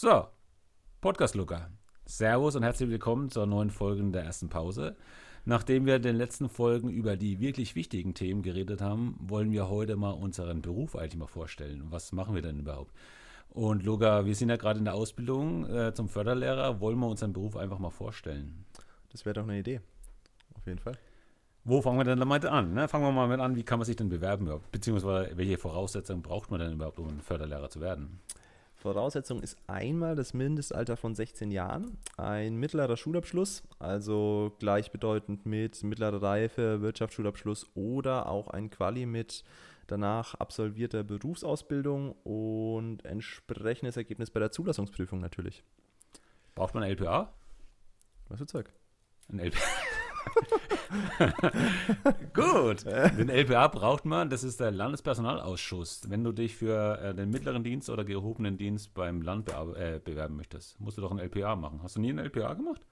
So, Podcast Luca. Servus und herzlich willkommen zur neuen Folge der ersten Pause. Nachdem wir in den letzten Folgen über die wirklich wichtigen Themen geredet haben, wollen wir heute mal unseren Beruf eigentlich mal vorstellen. Was machen wir denn überhaupt? Und Luca, wir sind ja gerade in der Ausbildung äh, zum Förderlehrer. Wollen wir unseren Beruf einfach mal vorstellen? Das wäre doch eine Idee. Auf jeden Fall. Wo fangen wir denn damit an? Ne? Fangen wir mal mit an, wie kann man sich denn bewerben? Beziehungsweise welche Voraussetzungen braucht man denn überhaupt, um ein Förderlehrer zu werden? Voraussetzung ist einmal das Mindestalter von 16 Jahren, ein mittlerer Schulabschluss, also gleichbedeutend mit mittlerer Reife, Wirtschaftsschulabschluss oder auch ein Quali mit danach absolvierter Berufsausbildung und entsprechendes Ergebnis bei der Zulassungsprüfung natürlich. Braucht man ein LPA? Was für Zeug? Ein LPA. Gut. Den LPA braucht man, das ist der Landespersonalausschuss. Wenn du dich für äh, den mittleren Dienst oder gehobenen Dienst beim Land be äh, bewerben möchtest, musst du doch ein LPA machen. Hast du nie ein LPA gemacht?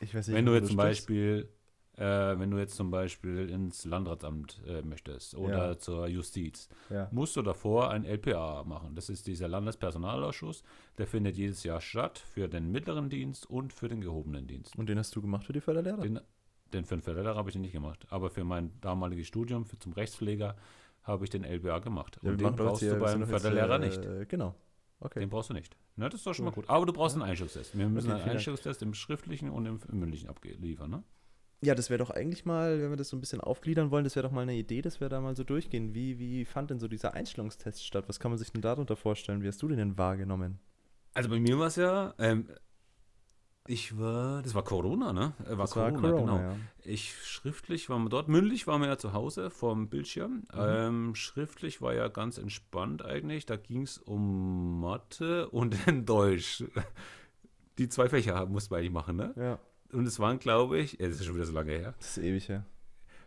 Ich weiß nicht, wenn du jetzt zum Beispiel, äh, wenn du jetzt zum Beispiel ins Landratsamt äh, möchtest oder ja. zur Justiz, ja. musst du davor ein LPA machen. Das ist dieser Landespersonalausschuss. Der findet jedes Jahr statt für den mittleren Dienst und für den gehobenen Dienst. Und den hast du gemacht für die Förderlehrer? Den, den für den Förderlehrer habe ich den nicht gemacht. Aber für mein damaliges Studium für, zum Rechtspfleger habe ich den LBA gemacht. Ja, Und den brauchst du beim Förderlehrer äh, nicht. Genau. Okay. Den brauchst du nicht. Na, das ist doch schon gut. mal gut. Aber du brauchst einen Einstellungstest. Wir müssen okay, einen Einstellungstest im schriftlichen und im, im mündlichen abliefern, ne? Ja, das wäre doch eigentlich mal, wenn wir das so ein bisschen aufgliedern wollen, das wäre doch mal eine Idee, dass wir da mal so durchgehen. Wie, wie fand denn so dieser Einstellungstest statt? Was kann man sich denn darunter vorstellen? Wie hast du den denn wahrgenommen? Also bei mir war es ja, ähm, ich war, das war Corona, ne? War das Corona, war Corona genau. Ja. Ich schriftlich war man dort, mündlich waren wir ja zu Hause vorm Bildschirm. Mhm. Ähm, schriftlich war ja ganz entspannt eigentlich. Da ging es um Mathe und in Deutsch. Die zwei Fächer mussten wir eigentlich machen, ne? Ja. Und es waren, glaube ich, ja, das ist schon wieder so lange her. Das ist ewig her.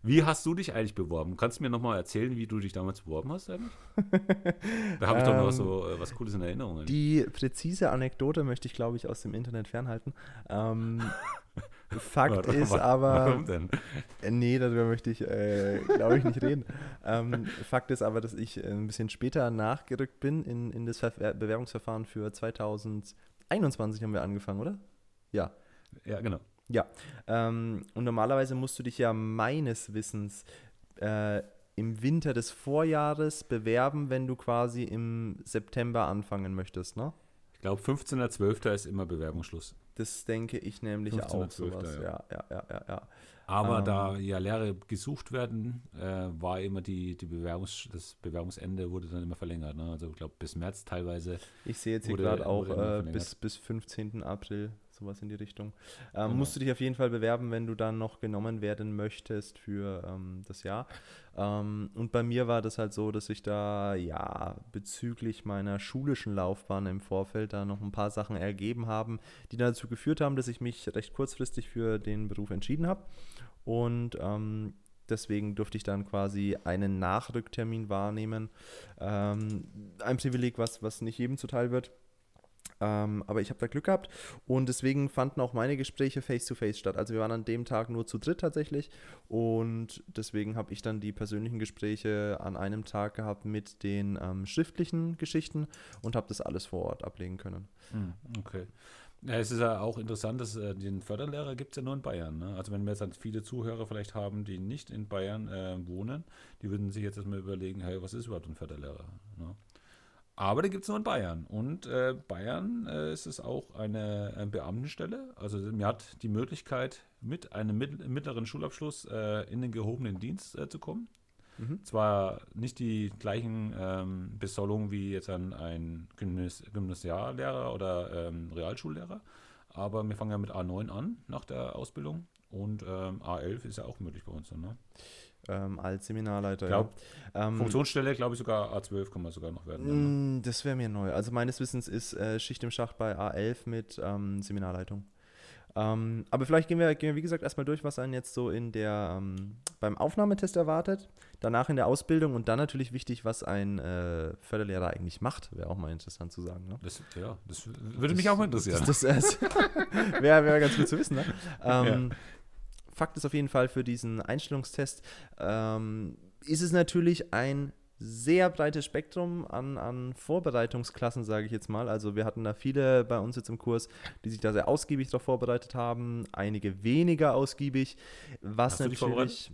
Wie hast du dich eigentlich beworben? Kannst du mir nochmal erzählen, wie du dich damals beworben hast eigentlich? da habe ich doch noch ähm, so äh, was Cooles in Erinnerung. Die präzise Anekdote möchte ich, glaube ich, aus dem Internet fernhalten. Ähm, Fakt warum, ist aber. Warum denn? Äh, nee, darüber möchte ich, äh, glaube ich, nicht reden. Ähm, Fakt ist aber, dass ich äh, ein bisschen später nachgerückt bin in, in das Ver Bewerbungsverfahren für 2021 haben wir angefangen, oder? Ja. Ja, genau. Ja, ähm, und normalerweise musst du dich ja meines Wissens äh, im Winter des Vorjahres bewerben, wenn du quasi im September anfangen möchtest, ne? Ich glaube, 15.12. ist immer Bewerbungsschluss. Das denke ich nämlich auch sowas. Ja. ja, ja, ja, ja. Aber ähm, da ja Lehre gesucht werden, äh, war immer die, die Bewerbungs, das Bewerbungsende wurde dann immer verlängert. Ne? Also ich glaube bis März teilweise. Ich sehe jetzt hier gerade auch äh, bis, bis 15. April sowas in die Richtung. Ähm, genau. Musst du dich auf jeden Fall bewerben, wenn du dann noch genommen werden möchtest für ähm, das Jahr. Ähm, und bei mir war das halt so, dass ich da ja bezüglich meiner schulischen Laufbahn im Vorfeld da noch ein paar Sachen ergeben haben, die dazu geführt haben, dass ich mich recht kurzfristig für den Beruf entschieden habe. Und ähm, Deswegen durfte ich dann quasi einen Nachrücktermin wahrnehmen. Ähm, ein Privileg, was, was nicht jedem zuteil wird. Ähm, aber ich habe da Glück gehabt und deswegen fanden auch meine Gespräche face-to-face -face statt. Also wir waren an dem Tag nur zu dritt tatsächlich und deswegen habe ich dann die persönlichen Gespräche an einem Tag gehabt mit den ähm, schriftlichen Geschichten und habe das alles vor Ort ablegen können. Hm, okay. Ja, es ist ja auch interessant, dass äh, den Förderlehrer gibt es ja nur in Bayern. Ne? Also wenn wir jetzt viele Zuhörer vielleicht haben, die nicht in Bayern äh, wohnen, die würden sich jetzt erstmal überlegen, hey, was ist überhaupt ein Förderlehrer? Ne? Aber den gibt es nur in Bayern. Und äh, Bayern äh, ist es auch eine, eine, Beamtenstelle. Also man hat die Möglichkeit, mit einem mittleren Schulabschluss äh, in den gehobenen Dienst äh, zu kommen. Mhm. Zwar nicht die gleichen ähm, Besoldungen wie jetzt ein, ein Gymnas Gymnasiallehrer oder ähm, Realschullehrer, aber wir fangen ja mit A9 an nach der Ausbildung und ähm, A11 ist ja auch möglich bei uns. Ne? Ähm, als Seminarleiter. Glaub, ja. ähm, Funktionsstelle, glaube ich, sogar A12 kann man sogar noch werden. Dann, ne? Das wäre mir neu. Also meines Wissens ist äh, Schicht im Schacht bei A11 mit ähm, Seminarleitung. Ähm, aber vielleicht gehen wir, gehen wir, wie gesagt, erstmal durch, was einen jetzt so in der, ähm, beim Aufnahmetest erwartet, danach in der Ausbildung und dann natürlich wichtig, was ein äh, Förderlehrer eigentlich macht. Wäre auch mal interessant zu sagen. Ne? Das, ja, das würde das, mich auch mal interessieren. Das, das, das wäre wär ganz gut zu wissen. Ne? Ähm, ja. Fakt ist auf jeden Fall für diesen Einstellungstest, ähm, ist es natürlich ein sehr breites Spektrum an, an Vorbereitungsklassen, sage ich jetzt mal. Also wir hatten da viele bei uns jetzt im Kurs, die sich da sehr ausgiebig darauf vorbereitet haben, einige weniger ausgiebig, was Hast natürlich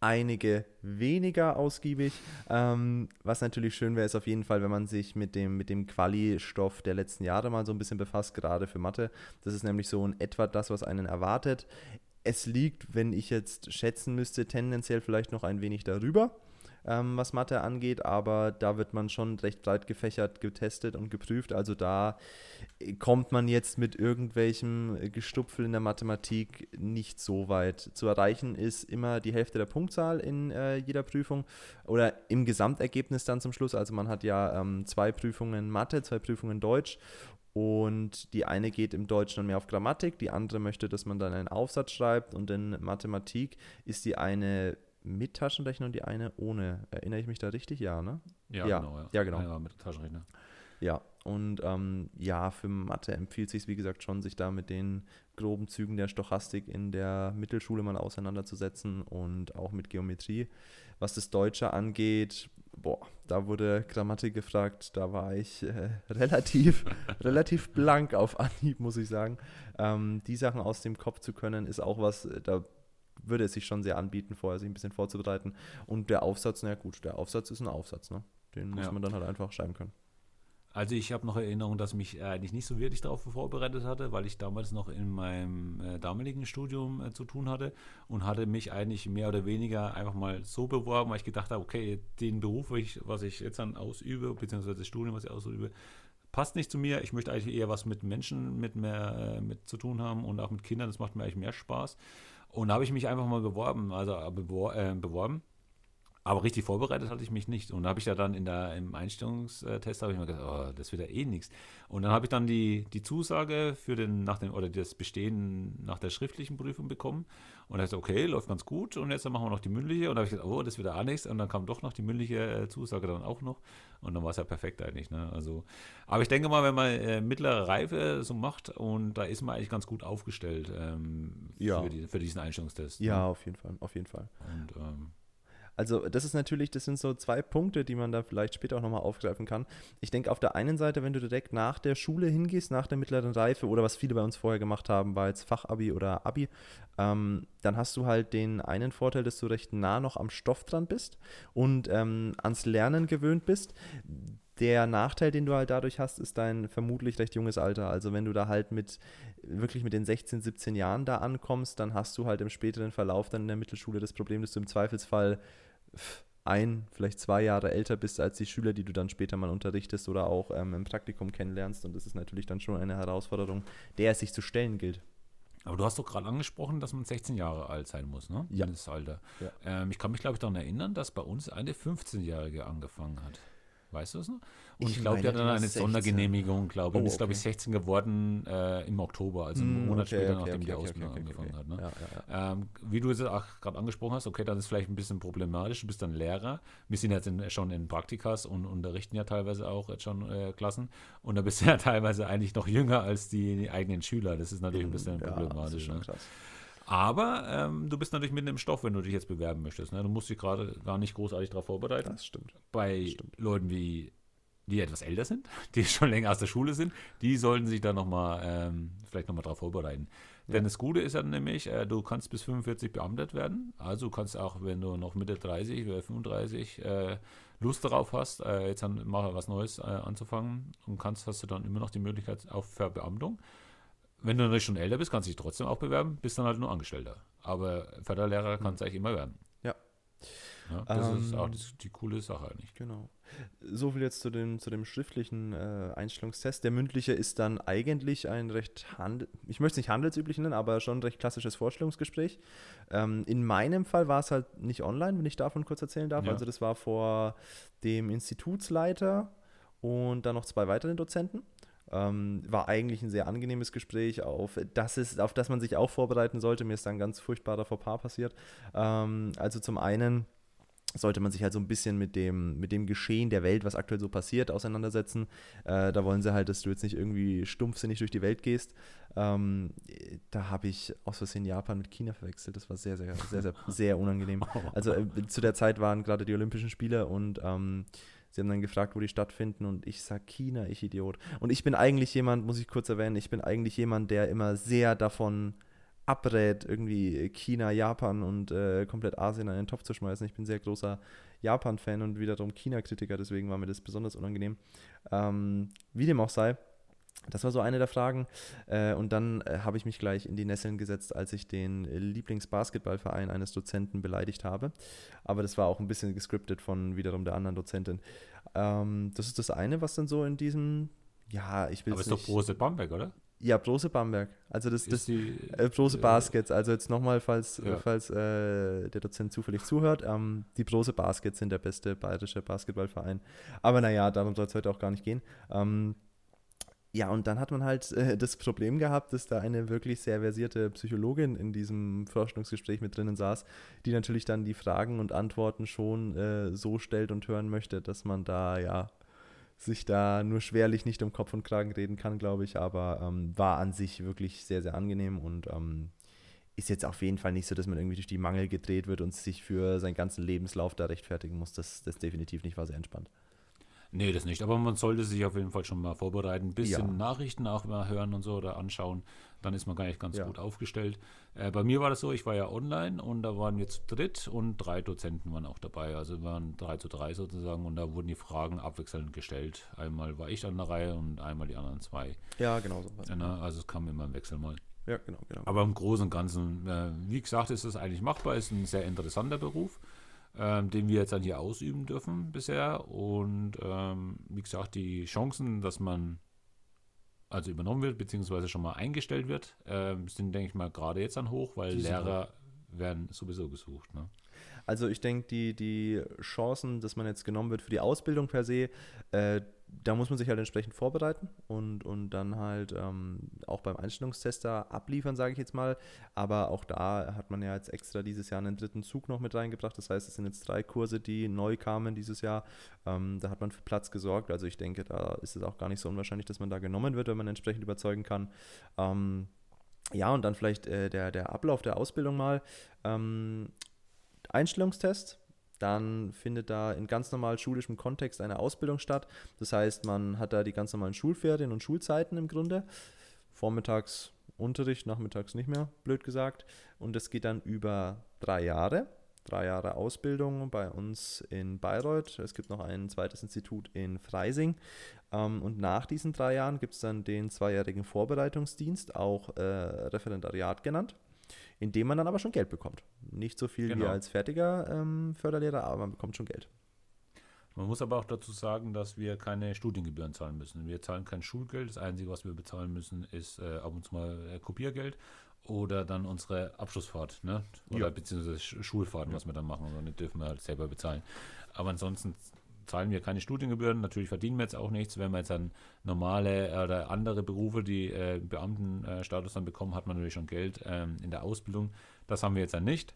einige weniger ausgiebig. Ähm, was natürlich schön wäre, ist auf jeden Fall, wenn man sich mit dem, mit dem Quali-Stoff der letzten Jahre mal so ein bisschen befasst, gerade für Mathe. Das ist nämlich so in etwa das, was einen erwartet. Es liegt, wenn ich jetzt schätzen müsste, tendenziell vielleicht noch ein wenig darüber ähm, was Mathe angeht, aber da wird man schon recht breit gefächert getestet und geprüft. Also da äh, kommt man jetzt mit irgendwelchem Gestupfel in der Mathematik nicht so weit. Zu erreichen ist immer die Hälfte der Punktzahl in äh, jeder Prüfung oder im Gesamtergebnis dann zum Schluss. Also man hat ja ähm, zwei Prüfungen Mathe, zwei Prüfungen Deutsch und die eine geht im Deutschen dann mehr auf Grammatik, die andere möchte, dass man dann einen Aufsatz schreibt. Und in Mathematik ist die eine mit Taschenrechner und die eine ohne. Erinnere ich mich da richtig? Ja, ne? Ja, ja. genau. Ja, ja genau. Ja, mit Taschenrechner. Ja, und ähm, ja, für Mathe empfiehlt sich wie gesagt, schon, sich da mit den groben Zügen der Stochastik in der Mittelschule mal auseinanderzusetzen und auch mit Geometrie. Was das Deutsche angeht, boah, da wurde Grammatik gefragt, da war ich äh, relativ, relativ blank auf Anhieb, muss ich sagen. Ähm, die Sachen aus dem Kopf zu können, ist auch was, äh, da würde es sich schon sehr anbieten, vorher sich ein bisschen vorzubereiten. Und der Aufsatz, na gut, der Aufsatz ist ein Aufsatz, ne? Den muss ja. man dann halt einfach schreiben können. Also ich habe noch Erinnerung, dass mich eigentlich nicht so wirklich darauf vorbereitet hatte, weil ich damals noch in meinem äh, damaligen Studium äh, zu tun hatte und hatte mich eigentlich mehr oder weniger einfach mal so beworben, weil ich gedacht habe, okay, den Beruf, ich, was ich jetzt dann ausübe, beziehungsweise das Studium, was ich ausübe, passt nicht zu mir. Ich möchte eigentlich eher was mit Menschen mit mehr äh, mit zu tun haben und auch mit Kindern. Das macht mir eigentlich mehr Spaß. Und da habe ich mich einfach mal beworben, also äh, bewor äh, beworben. Aber richtig vorbereitet hatte ich mich nicht. Und da habe ich ja dann in der, im Einstellungstest habe ich mir gedacht, oh, das wird ja eh nichts. Und dann habe ich dann die, die Zusage für den, nach dem, oder das Bestehen nach der schriftlichen Prüfung bekommen. Und da dachte okay, läuft ganz gut. Und jetzt dann machen wir noch die mündliche. Und da habe ich gedacht, oh, das wird ja auch nichts. Und dann kam doch noch die mündliche äh, Zusage dann auch noch. Und dann war es ja perfekt eigentlich. Ne? Also, aber ich denke mal, wenn man äh, mittlere Reife so macht, und da ist man eigentlich ganz gut aufgestellt ähm, ja. für, die, für, diesen Einstellungstest. Ja, ne? auf jeden Fall, auf jeden Fall. Und ähm, also das ist natürlich, das sind so zwei Punkte, die man da vielleicht später auch nochmal aufgreifen kann. Ich denke auf der einen Seite, wenn du direkt nach der Schule hingehst, nach der mittleren Reife oder was viele bei uns vorher gemacht haben, war jetzt Fachabi oder Abi, ähm, dann hast du halt den einen Vorteil, dass du recht nah noch am Stoff dran bist und ähm, ans Lernen gewöhnt bist. Der Nachteil, den du halt dadurch hast, ist dein vermutlich recht junges Alter. Also wenn du da halt mit wirklich mit den 16, 17 Jahren da ankommst, dann hast du halt im späteren Verlauf dann in der Mittelschule das Problem, dass du im Zweifelsfall ein, vielleicht zwei Jahre älter bist als die Schüler, die du dann später mal unterrichtest oder auch ähm, im Praktikum kennenlernst. Und das ist natürlich dann schon eine Herausforderung, der es sich zu stellen gilt. Aber du hast doch gerade angesprochen, dass man 16 Jahre alt sein muss, ne? Ja. Das Alter. Ja. Ähm, ich kann mich, glaube ich, daran erinnern, dass bei uns eine 15-Jährige angefangen hat. Weißt du es noch? Und ich, ich glaube, die hat dann eine 16. Sondergenehmigung, glaube ich. Oh, ist, glaube ich, 16 geworden äh, im Oktober, also einen mm, Monat okay, später, okay, nachdem okay, die Ausbildung angefangen hat. Ne? Ja, ja, ähm, wie du es auch gerade angesprochen hast, okay, dann ist vielleicht ein bisschen problematisch. Du bist dann Lehrer. Wir sind jetzt in, schon in Praktikas und unterrichten ja teilweise auch jetzt schon äh, Klassen. Und da bist du ja teilweise eigentlich noch jünger als die, die eigenen Schüler. Das ist natürlich ein bisschen problematisch. Ne? Aber ähm, du bist natürlich mitten im Stoff, wenn du dich jetzt bewerben möchtest. Ne? Du musst dich gerade gar nicht großartig darauf vorbereiten. Das stimmt. Bei das stimmt. Leuten wie die etwas älter sind, die schon länger aus der Schule sind, die sollten sich da nochmal, ähm, vielleicht nochmal darauf vorbereiten. Ja. Denn das Gute ist ja nämlich, äh, du kannst bis 45 beamtet werden. Also du kannst auch, wenn du noch Mitte 30 oder 35 äh, Lust darauf hast, äh, jetzt mal was Neues äh, anzufangen und kannst, hast du dann immer noch die Möglichkeit auf Verbeamtung. Wenn du natürlich schon älter bist, kannst du dich trotzdem auch bewerben, bist dann halt nur Angestellter. Aber Förderlehrer kannst du eigentlich immer werden. Ja. ja das ähm, ist auch die, die, coole Sache eigentlich. Genau. So viel jetzt zu dem, zu dem schriftlichen äh, Einstellungstest. Der mündliche ist dann eigentlich ein recht, handel ich möchte es nicht handelsüblich nennen, aber schon ein recht klassisches Vorstellungsgespräch. Ähm, in meinem Fall war es halt nicht online, wenn ich davon kurz erzählen darf. Ja. Also das war vor dem Institutsleiter und dann noch zwei weiteren Dozenten. Ähm, war eigentlich ein sehr angenehmes Gespräch, auf das, ist, auf das man sich auch vorbereiten sollte. Mir ist dann ein ganz furchtbarer Fauxpas passiert. Ähm, also zum einen sollte man sich halt so ein bisschen mit dem, mit dem Geschehen der Welt, was aktuell so passiert, auseinandersetzen. Äh, da wollen sie halt, dass du jetzt nicht irgendwie stumpfsinnig durch die Welt gehst. Ähm, da habe ich aus Versehen Japan mit China verwechselt. Das war sehr, sehr, sehr, sehr, sehr unangenehm. Also äh, zu der Zeit waren gerade die Olympischen Spiele und ähm, sie haben dann gefragt, wo die stattfinden und ich sage China, ich Idiot. Und ich bin eigentlich jemand, muss ich kurz erwähnen, ich bin eigentlich jemand, der immer sehr davon abrät, irgendwie China, Japan und äh, komplett Asien in einen Topf zu schmeißen. Ich bin sehr großer Japan-Fan und wiederum China-Kritiker, deswegen war mir das besonders unangenehm. Ähm, wie dem auch sei, das war so eine der Fragen. Äh, und dann äh, habe ich mich gleich in die Nesseln gesetzt, als ich den Lieblingsbasketballverein eines Dozenten beleidigt habe. Aber das war auch ein bisschen gescriptet von wiederum der anderen Dozentin. Ähm, das ist das eine, was dann so in diesem, ja, ich will Aber ist doch Brose Bamberg, oder? Ja, Brose Bamberg. Also das, das die, äh, Brose äh, Baskets. Also jetzt nochmal, falls, ja. falls äh, der Dozent zufällig zuhört, ähm, die Brose Baskets sind der beste bayerische Basketballverein. Aber naja, darum soll es heute auch gar nicht gehen. Ähm, ja, und dann hat man halt äh, das Problem gehabt, dass da eine wirklich sehr versierte Psychologin in diesem Forschungsgespräch mit drinnen saß, die natürlich dann die Fragen und Antworten schon äh, so stellt und hören möchte, dass man da ja sich da nur schwerlich nicht um Kopf und Kragen reden kann, glaube ich, aber ähm, war an sich wirklich sehr, sehr angenehm und ähm, ist jetzt auf jeden Fall nicht so, dass man irgendwie durch die Mangel gedreht wird und sich für seinen ganzen Lebenslauf da rechtfertigen muss. Das, das definitiv nicht, war sehr entspannt. Nee, das nicht. Aber man sollte sich auf jeden Fall schon mal vorbereiten. Ein bisschen ja. Nachrichten auch mal hören und so oder anschauen. Dann ist man gar nicht ganz ja. gut aufgestellt. Äh, bei mir war das so, ich war ja online und da waren jetzt dritt und drei Dozenten waren auch dabei. Also waren drei zu drei sozusagen und da wurden die Fragen abwechselnd gestellt. Einmal war ich an der Reihe und einmal die anderen zwei. Ja, genau so. Ja, also es kam immer im Wechsel mal. Ja, genau, genau. Aber im Großen und Ganzen, äh, wie gesagt, ist das eigentlich machbar, ist ein sehr interessanter Beruf ähm, den wir jetzt dann hier ausüben dürfen bisher. Und ähm, wie gesagt, die Chancen, dass man also übernommen wird, beziehungsweise schon mal eingestellt wird, äh, sind, denke ich mal, gerade jetzt dann hoch, weil Lehrer hoch. werden sowieso gesucht. Ne? Also ich denke, die, die Chancen, dass man jetzt genommen wird für die Ausbildung per se, äh, da muss man sich halt entsprechend vorbereiten und, und dann halt ähm, auch beim Einstellungstester abliefern, sage ich jetzt mal. Aber auch da hat man ja jetzt extra dieses Jahr einen dritten Zug noch mit reingebracht. Das heißt, es sind jetzt drei Kurse, die neu kamen dieses Jahr. Ähm, da hat man für Platz gesorgt. Also ich denke, da ist es auch gar nicht so unwahrscheinlich, dass man da genommen wird, wenn man entsprechend überzeugen kann. Ähm, ja, und dann vielleicht äh, der, der Ablauf der Ausbildung mal. Ähm, Einstellungstest dann findet da in ganz normal schulischem Kontext eine Ausbildung statt. Das heißt, man hat da die ganz normalen Schulferien und Schulzeiten im Grunde. Vormittags Unterricht, nachmittags nicht mehr, blöd gesagt. Und das geht dann über drei Jahre. Drei Jahre Ausbildung bei uns in Bayreuth. Es gibt noch ein zweites Institut in Freising. Ähm, und nach diesen drei Jahren gibt es dann den zweijährigen Vorbereitungsdienst, auch äh, Referendariat genannt indem man dann aber schon Geld bekommt. Nicht so viel genau. wie als fertiger ähm, Förderlehrer, aber man bekommt schon Geld. Man muss aber auch dazu sagen, dass wir keine Studiengebühren zahlen müssen. Wir zahlen kein Schulgeld. Das Einzige, was wir bezahlen müssen, ist äh, ab und zu mal äh, Kopiergeld oder dann unsere Abschlussfahrt, ne? Oder ja. beziehungsweise Schulfahrten, ja. was wir dann machen. Und die dürfen wir halt selber bezahlen. Aber ansonsten zahlen wir keine Studiengebühren. Natürlich verdienen wir jetzt auch nichts. Wenn man jetzt dann normale oder andere Berufe, die äh, Beamtenstatus dann bekommen, hat man natürlich schon Geld ähm, in der Ausbildung. Das haben wir jetzt dann nicht.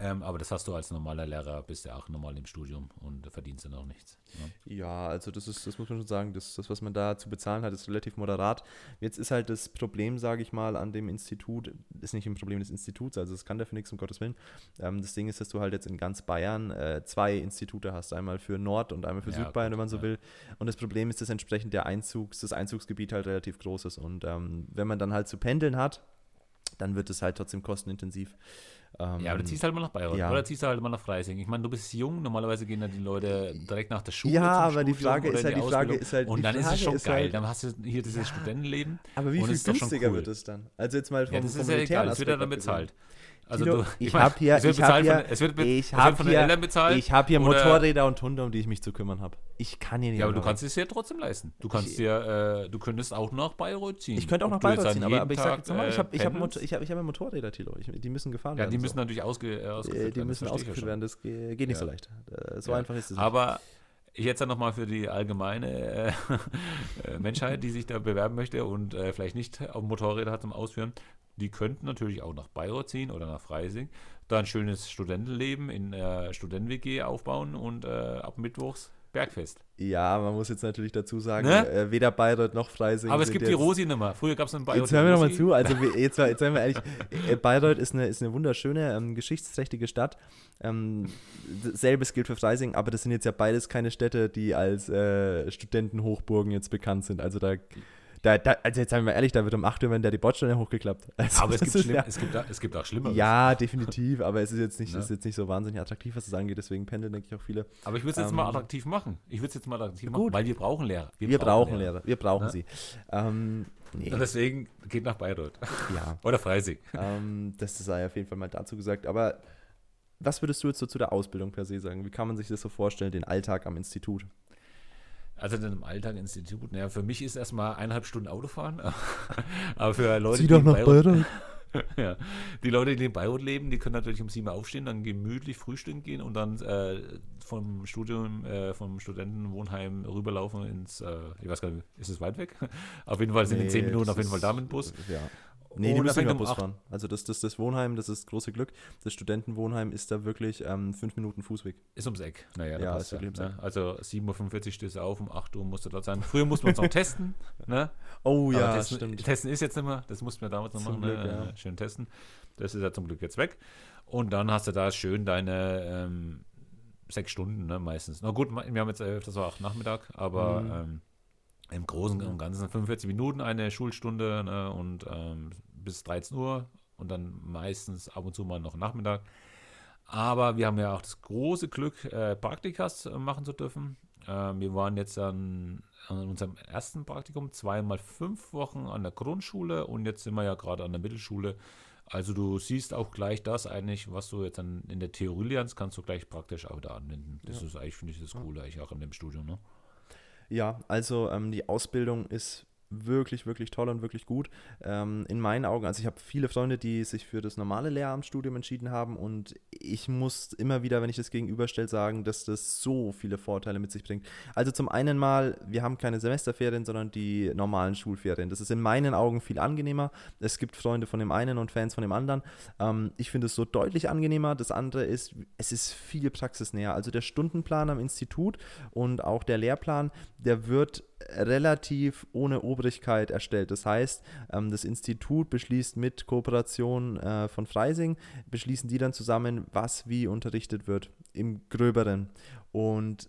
Ähm, aber das hast du als normaler Lehrer, bist ja auch normal im Studium und verdienst dann auch nichts. Ne? Ja, also das ist, das muss man schon sagen, das, das, was man da zu bezahlen hat, ist relativ moderat. Jetzt ist halt das Problem, sage ich mal, an dem Institut, ist nicht ein Problem des Instituts, also es kann dafür nichts, um Gottes Willen. Ähm, das Ding ist, dass du halt jetzt in ganz Bayern äh, zwei Institute hast, einmal für Nord- und einmal für ja, Südbayern, gut, wenn man so ja. will. Und das Problem ist, dass entsprechend der Einzugs, das Einzugsgebiet halt relativ groß ist. Und ähm, wenn man dann halt zu pendeln hat, dann wird es halt trotzdem kostenintensiv. Ähm, ja, aber du ziehst halt mal nach Bayreuth ja. oder ziehst halt mal nach Freising. Ich meine, du bist jung, normalerweise gehen dann die Leute direkt nach der Schule. Ja, aber die Frage ist halt, die, die Frage ist halt. Und dann Frage ist es schon geil. Halt, dann hast du hier dieses ja, Studentenleben. Aber wie viel günstiger cool. wird es dann? Also jetzt mal vom, ja, das ist ja egal, es wird ja dann bezahlt. Also Tino, du, ich, ich habe hier, es wird ich habe hier, es wird, ich habe hier, bezahlt, ich habe hier Motorräder und Hunde, um die ich mich zu kümmern habe. Ich kann hier nicht. Ja, aber du kannst es ja trotzdem leisten. Du kannst ich, dir, äh, du könntest auch nach Bayreuth ziehen. Ich könnte auch nach Bayreuth ziehen, aber, aber ich sage jetzt mal, ich habe, ich habe, ich habe, ich habe Motorräder, Tilo. die müssen gefahren ja, werden. Ja, die müssen so. natürlich ausge, äh, ausgeführt werden. Die müssen ausgeführt werden. Das geht nicht so leicht. Äh, so einfach ist es. Aber ich jetzt dann nochmal für die allgemeine äh, Menschheit, die sich da bewerben möchte und äh, vielleicht nicht auf Motorräder hat zum Ausführen, die könnten natürlich auch nach Bayreuth ziehen oder nach Freising, da ein schönes Studentenleben in äh, Studenten-WG aufbauen und äh, ab Mittwochs Bergfest. Ja, man muss jetzt natürlich dazu sagen, ne? äh, weder Bayreuth noch Freising. Aber es gibt die Rosi nimmer. Früher gab es einen Bayreuth. Jetzt hören wir nochmal zu. Also, jetzt, jetzt seien wir ehrlich: äh, Bayreuth ist eine, ist eine wunderschöne, ähm, geschichtsträchtige Stadt. Ähm, selbes gilt für Freising, aber das sind jetzt ja beides keine Städte, die als äh, Studentenhochburgen jetzt bekannt sind. Also, da da, da, also jetzt seien wir ehrlich, da wird um 8 Uhr wenn der die Bordsteine hochgeklappt. Also aber es gibt, schlimm, ja, es, gibt, es gibt auch Schlimmeres. Ja, definitiv, aber es ist jetzt nicht, ja. ist jetzt nicht so wahnsinnig attraktiv, was es angeht, deswegen pendeln, denke ich, auch viele. Aber ich würde es jetzt ähm, mal attraktiv machen. Ich würde es jetzt mal attraktiv gut. machen, weil wir brauchen Lehrer. Wir, wir brauchen, brauchen Lehrer. Lehrer. wir brauchen ja? sie. Ähm, nee. Und deswegen geht nach Bayreuth. Ja. Oder Freising. Ähm, das sei auf jeden Fall mal dazu gesagt, aber was würdest du jetzt so zu der Ausbildung per se sagen? Wie kann man sich das so vorstellen, den Alltag am Institut? Also in einem Alltag-Institut, naja, für mich ist erstmal eineinhalb Stunden Autofahren. Aber für Leute, Zieh die doch nach Bayreuth. ja, die Leute, die in Bayreuth leben, die können natürlich um sieben aufstehen, dann gemütlich frühstücken gehen und dann äh, vom Studium, äh, vom Studentenwohnheim rüberlaufen ins, äh, ich weiß gar nicht, ist es weit weg? auf jeden Fall sind nee, in zehn Minuten auf jeden Fall da mit dem Bus. Ja. Nee, die müssen über Bus fahren. Also das, das, das Wohnheim, das ist das große Glück. Das Studentenwohnheim ist da wirklich ähm, fünf Minuten Fußweg. Ist ums Eck. Naja, ja, ist wirklich ja, ne? Also 7.45 Uhr stößt auf, um 8 Uhr musst du dort sein. Früher mussten wir uns noch testen. Ne? Oh ja, testen, stimmt. Testen ist jetzt nicht mehr, das mussten wir damals noch zum machen. Glück, ne? ja. Schön testen. Das ist ja zum Glück jetzt weg. Und dann hast du da schön deine ähm, sechs Stunden ne, meistens. Na gut, wir haben jetzt, das war auch Nachmittag, aber mhm. ähm, im Großen und Ganzen 45 Minuten eine Schulstunde ne, und ähm, bis 13 Uhr und dann meistens ab und zu mal noch Nachmittag. Aber wir haben ja auch das große Glück, äh, Praktikas machen zu dürfen. Äh, wir waren jetzt an, an, unserem ersten Praktikum zweimal fünf Wochen an der Grundschule und jetzt sind wir ja gerade an der Mittelschule. Also du siehst auch gleich das eigentlich, was du jetzt dann in der Theorie lernst, kannst du gleich praktisch auch da anwenden. Das ja. ist eigentlich, finde ich, das Coole eigentlich auch in dem Studium. Ne? Ja, also ähm, die Ausbildung ist wirklich, wirklich toll und wirklich gut. Ähm, in meinen Augen, also ich habe viele Freunde, die sich für das normale Lehramtsstudium entschieden haben und ich muss immer wieder, wenn ich das gegenüberstelle, sagen, dass das so viele Vorteile mit sich bringt. Also zum einen mal, wir haben keine Semesterferien, sondern die normalen Schulferien. Das ist in meinen Augen viel angenehmer. Es gibt Freunde von dem einen und Fans von dem anderen. Ähm, ich finde es so deutlich angenehmer. Das andere ist, es ist viel praxisnäher. Also der Stundenplan am Institut und auch der Lehrplan, der wird relativ ohne Obrigkeit erstellt. Das heißt, ähm, das Institut beschließt mit Kooperation äh, von Freising, beschließen die dann zusammen, was wie unterrichtet wird im Gröberen. Und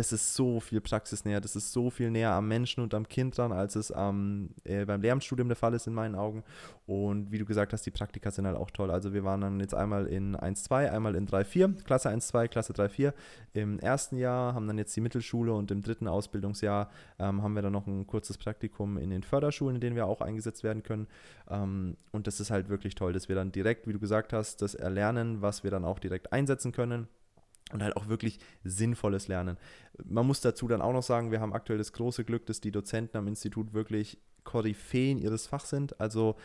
das ist so viel praxisnäher, das ist so viel näher am Menschen und am Kind dran, als es ähm, äh, beim Lehramtsstudium der Fall ist in meinen Augen. Und wie du gesagt hast, die Praktika sind halt auch toll. Also wir waren dann jetzt einmal in 1-2, einmal in 3-4, Klasse 1-2, Klasse 3-4 im ersten Jahr, haben dann jetzt die Mittelschule und im dritten Ausbildungsjahr ähm, haben wir dann noch ein kurzes Praktikum in den Förderschulen, in denen wir auch eingesetzt werden können. Ähm, und das ist halt wirklich toll, dass wir dann direkt, wie du gesagt hast, das erlernen, was wir dann auch direkt einsetzen können und halt auch wirklich sinnvolles Lernen. Man muss dazu dann auch noch sagen, wir haben aktuell das große Glück, dass die Dozenten am Institut wirklich Koryphäen ihres Fachs sind. Also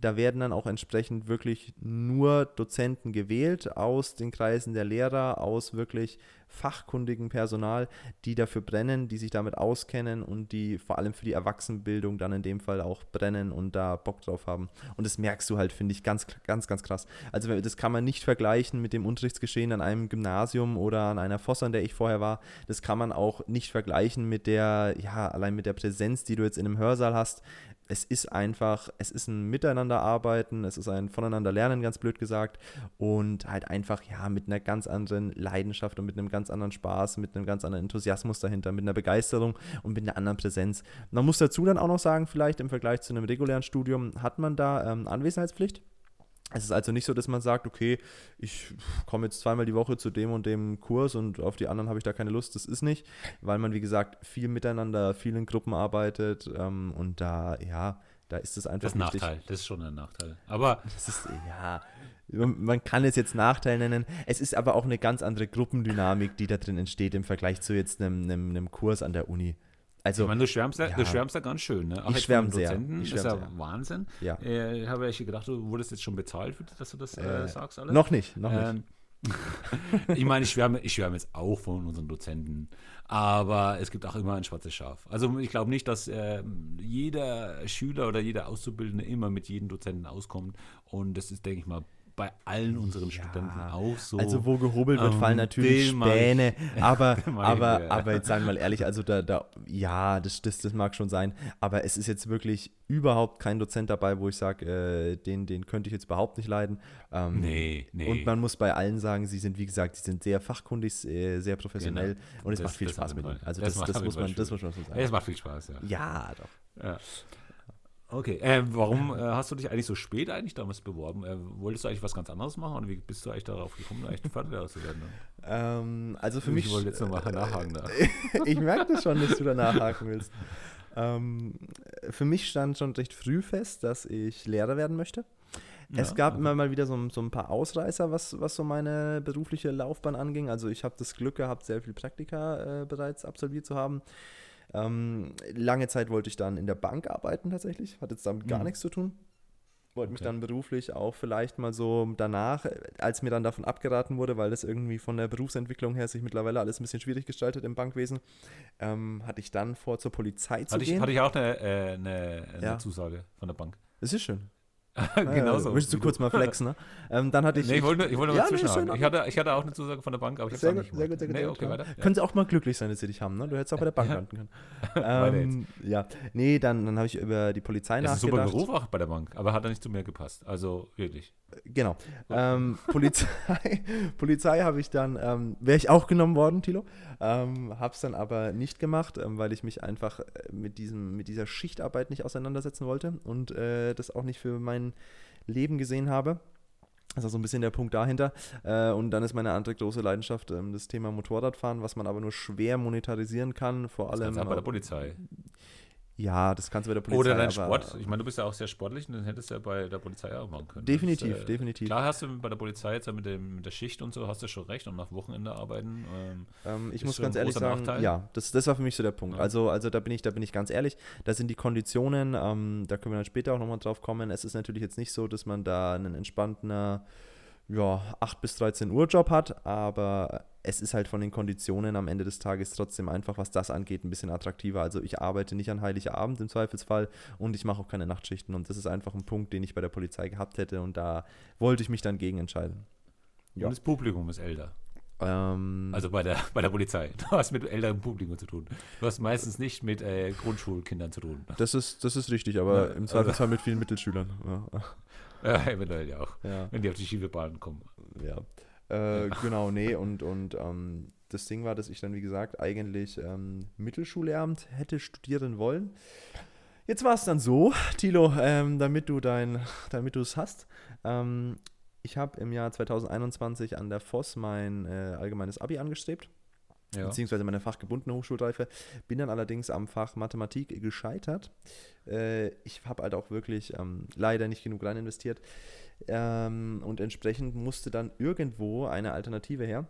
da werden dann auch entsprechend wirklich nur Dozenten gewählt aus den Kreisen der Lehrer, aus wirklich fachkundigem Personal, die dafür brennen, die sich damit auskennen und die vor allem für die Erwachsenenbildung dann in dem Fall auch brennen und da Bock drauf haben. Und das merkst du halt, finde ich, ganz, ganz, ganz krass. Also das kann man nicht vergleichen mit dem Unterrichtsgeschehen an einem Gymnasium oder an einer Foss, an der ich vorher war. Das kann man auch nicht vergleichen mit der, ja, allein mit der Präsenz, die du jetzt in einem Hörsaal hast es ist einfach, es ist ein Miteinanderarbeiten, es ist ein Voneinander-Lernen, ganz blöd gesagt, und halt einfach, ja, mit einer ganz anderen Leidenschaft und mit einem ganz anderen Spaß, mit einem ganz anderen Enthusiasmus dahinter, mit einer Begeisterung und mit einer anderen Präsenz. Man muss dazu dann auch noch sagen, vielleicht im Vergleich zu einem regulären Studium hat man da ähm, Anwesenheitspflicht. Es ist also nicht so, dass man sagt, okay, ich komme jetzt zweimal die Woche zu dem und dem Kurs und auf die anderen habe ich da keine Lust. Das ist nicht, weil man, wie gesagt, viel miteinander, viel in Gruppen arbeitet ähm, und da, ja, da ist es einfach. Das ist ein Nachteil, das ist schon ein Nachteil. Aber. Das ist, ja, man kann es jetzt Nachteil nennen. Es ist aber auch eine ganz andere Gruppendynamik, die da drin entsteht im Vergleich zu jetzt einem, einem, einem Kurs an der Uni. Also, ich meine, du schwärmst ja, du schwärmst ja ganz schön. Ne? Ich schwärme sehr. Ich schwärm ist ja sehr. Wahnsinn. Ja. Äh, ich habe echt gedacht, du wurdest jetzt schon bezahlt, dass du das äh, äh, sagst. Alles. Noch nicht, noch ähm, ich meine, ich schwärme, ich schwärme jetzt auch von unseren Dozenten, aber es gibt auch immer ein schwarzes Schaf. Also ich glaube nicht, dass äh, jeder Schüler oder jeder Auszubildende immer mit jedem Dozenten auskommt. Und das ist, denke ich mal, bei allen unseren ja, Studenten auch so. Also wo gehobelt wird, ähm, fallen natürlich Späne. Ich, aber, aber, ich, aber jetzt sagen wir mal ehrlich, also da, da ja, das, das, das mag schon sein. Aber es ist jetzt wirklich überhaupt kein Dozent dabei, wo ich sage, äh, den, den könnte ich jetzt überhaupt nicht leiden. Ähm, nee, nee. Und man muss bei allen sagen, sie sind, wie gesagt, sie sind sehr fachkundig, sehr, sehr professionell genau. und es das, macht viel Spaß mit ihnen. Also das, das, das muss man, das muss man so sagen. Es macht viel Spaß, ja. Ja, doch. Ja. Okay, äh, warum äh, hast du dich eigentlich so spät eigentlich damals beworben? Äh, wolltest du eigentlich was ganz anderes machen oder wie bist du eigentlich darauf gekommen, eigentlich Pfadlehrer zu werden? Ähm, also für ich mich. Ich wollte jetzt nochmal nachhaken da. ich merke das schon, dass du da nachhaken willst. Ähm, für mich stand schon recht früh fest, dass ich Lehrer werden möchte. Ja, es gab okay. immer mal wieder so, so, ein paar Ausreißer, was, was so meine berufliche Laufbahn anging. Also ich habe das Glück gehabt, sehr viel Praktika äh, bereits absolviert zu haben. Ähm, lange Zeit wollte ich dann in der Bank arbeiten tatsächlich, hat jetzt damit mhm. gar nichts zu tun. Wollte mich dann beruflich auch vielleicht mal so danach, als mir dann davon abgeraten wurde, weil das irgendwie von der Berufsentwicklung her sich mittlerweile alles ein bisschen schwierig gestaltet im Bankwesen, ähm, hatte ich dann vor, zur Polizei zu hatte gehen. Ich, hatte ich auch eine, äh, eine, eine ja. Zusage von der Bank. Das ist schön. Genau so. Möchtest du kurz mal flexen, ne? Ähm, dann hatte ich. Nee, ich wollte, ich wollte ja, zwischenhaken. Ich hatte, ich hatte auch eine Zusage von der Bank, aber ich habe es nicht Sehr gut, sehr gut, nee, okay, weiter. Ja. Können sie auch mal glücklich sein, dass sie dich haben, ne? Du hättest auch bei der Bank landen können. ähm, ja, nee, dann, dann habe ich über die Polizei das nachgedacht. Das ist ein super Beruf auch bei der Bank, aber hat er nicht zu mir gepasst. Also wirklich. Genau. Ähm, Polizei, Polizei habe ich dann, ähm, wäre ich auch genommen worden, Tilo. Ähm, habe es dann aber nicht gemacht, ähm, weil ich mich einfach äh, mit, diesem, mit dieser Schichtarbeit nicht auseinandersetzen wollte und äh, das auch nicht für mein Leben gesehen habe. Das ist auch so ein bisschen der Punkt dahinter. Äh, und dann ist meine andere große Leidenschaft ähm, das Thema Motorradfahren, was man aber nur schwer monetarisieren kann. Vor allem. Das bei der Polizei. Ja, das kannst du bei der Polizei. Oder dein Sport. Ich meine, du bist ja auch sehr sportlich und dann hättest du ja bei der Polizei auch machen können. Definitiv, ist, äh, definitiv. Klar hast du bei der Polizei jetzt mit, dem, mit der Schicht und so, hast du schon recht und nach Wochenende arbeiten. Ähm, ähm, ich muss ganz ehrlich sagen, Nachteil. ja, das, das war für mich so der Punkt. Ja. Also, also da bin ich, da bin ich ganz ehrlich. Da sind die Konditionen, ähm, da können wir dann später auch nochmal drauf kommen. Es ist natürlich jetzt nicht so, dass man da einen entspannten ja, 8 bis 13 Uhr Job hat, aber es ist halt von den Konditionen am Ende des Tages trotzdem einfach, was das angeht, ein bisschen attraktiver. Also ich arbeite nicht an Heiligabend im Zweifelsfall und ich mache auch keine Nachtschichten und das ist einfach ein Punkt, den ich bei der Polizei gehabt hätte und da wollte ich mich dann gegen entscheiden. Ja. Und das Publikum ist älter. Ähm, also bei der, bei der Polizei. Du hast mit älterem Publikum zu tun. Du hast meistens nicht mit äh, Grundschulkindern zu tun. Das ist, das ist richtig, aber ja, im Zweifelsfall also. mit vielen Mittelschülern. Ja. Ja, eventuell ja auch. Ja. Wenn die auf die schiefe Bahn kommen. Ja. Äh, genau, nee, und, und ähm, das Ding war, dass ich dann, wie gesagt, eigentlich ähm, Mittelschullehramt hätte studieren wollen. Jetzt war es dann so, Tilo, ähm, damit du dein, damit du es hast. Ähm, ich habe im Jahr 2021 an der FOS mein äh, allgemeines Abi angestrebt ja. beziehungsweise meine fachgebundene Hochschulreife. Bin dann allerdings am Fach Mathematik gescheitert. Äh, ich habe halt auch wirklich ähm, leider nicht genug rein investiert. Ähm, und entsprechend musste dann irgendwo eine Alternative her.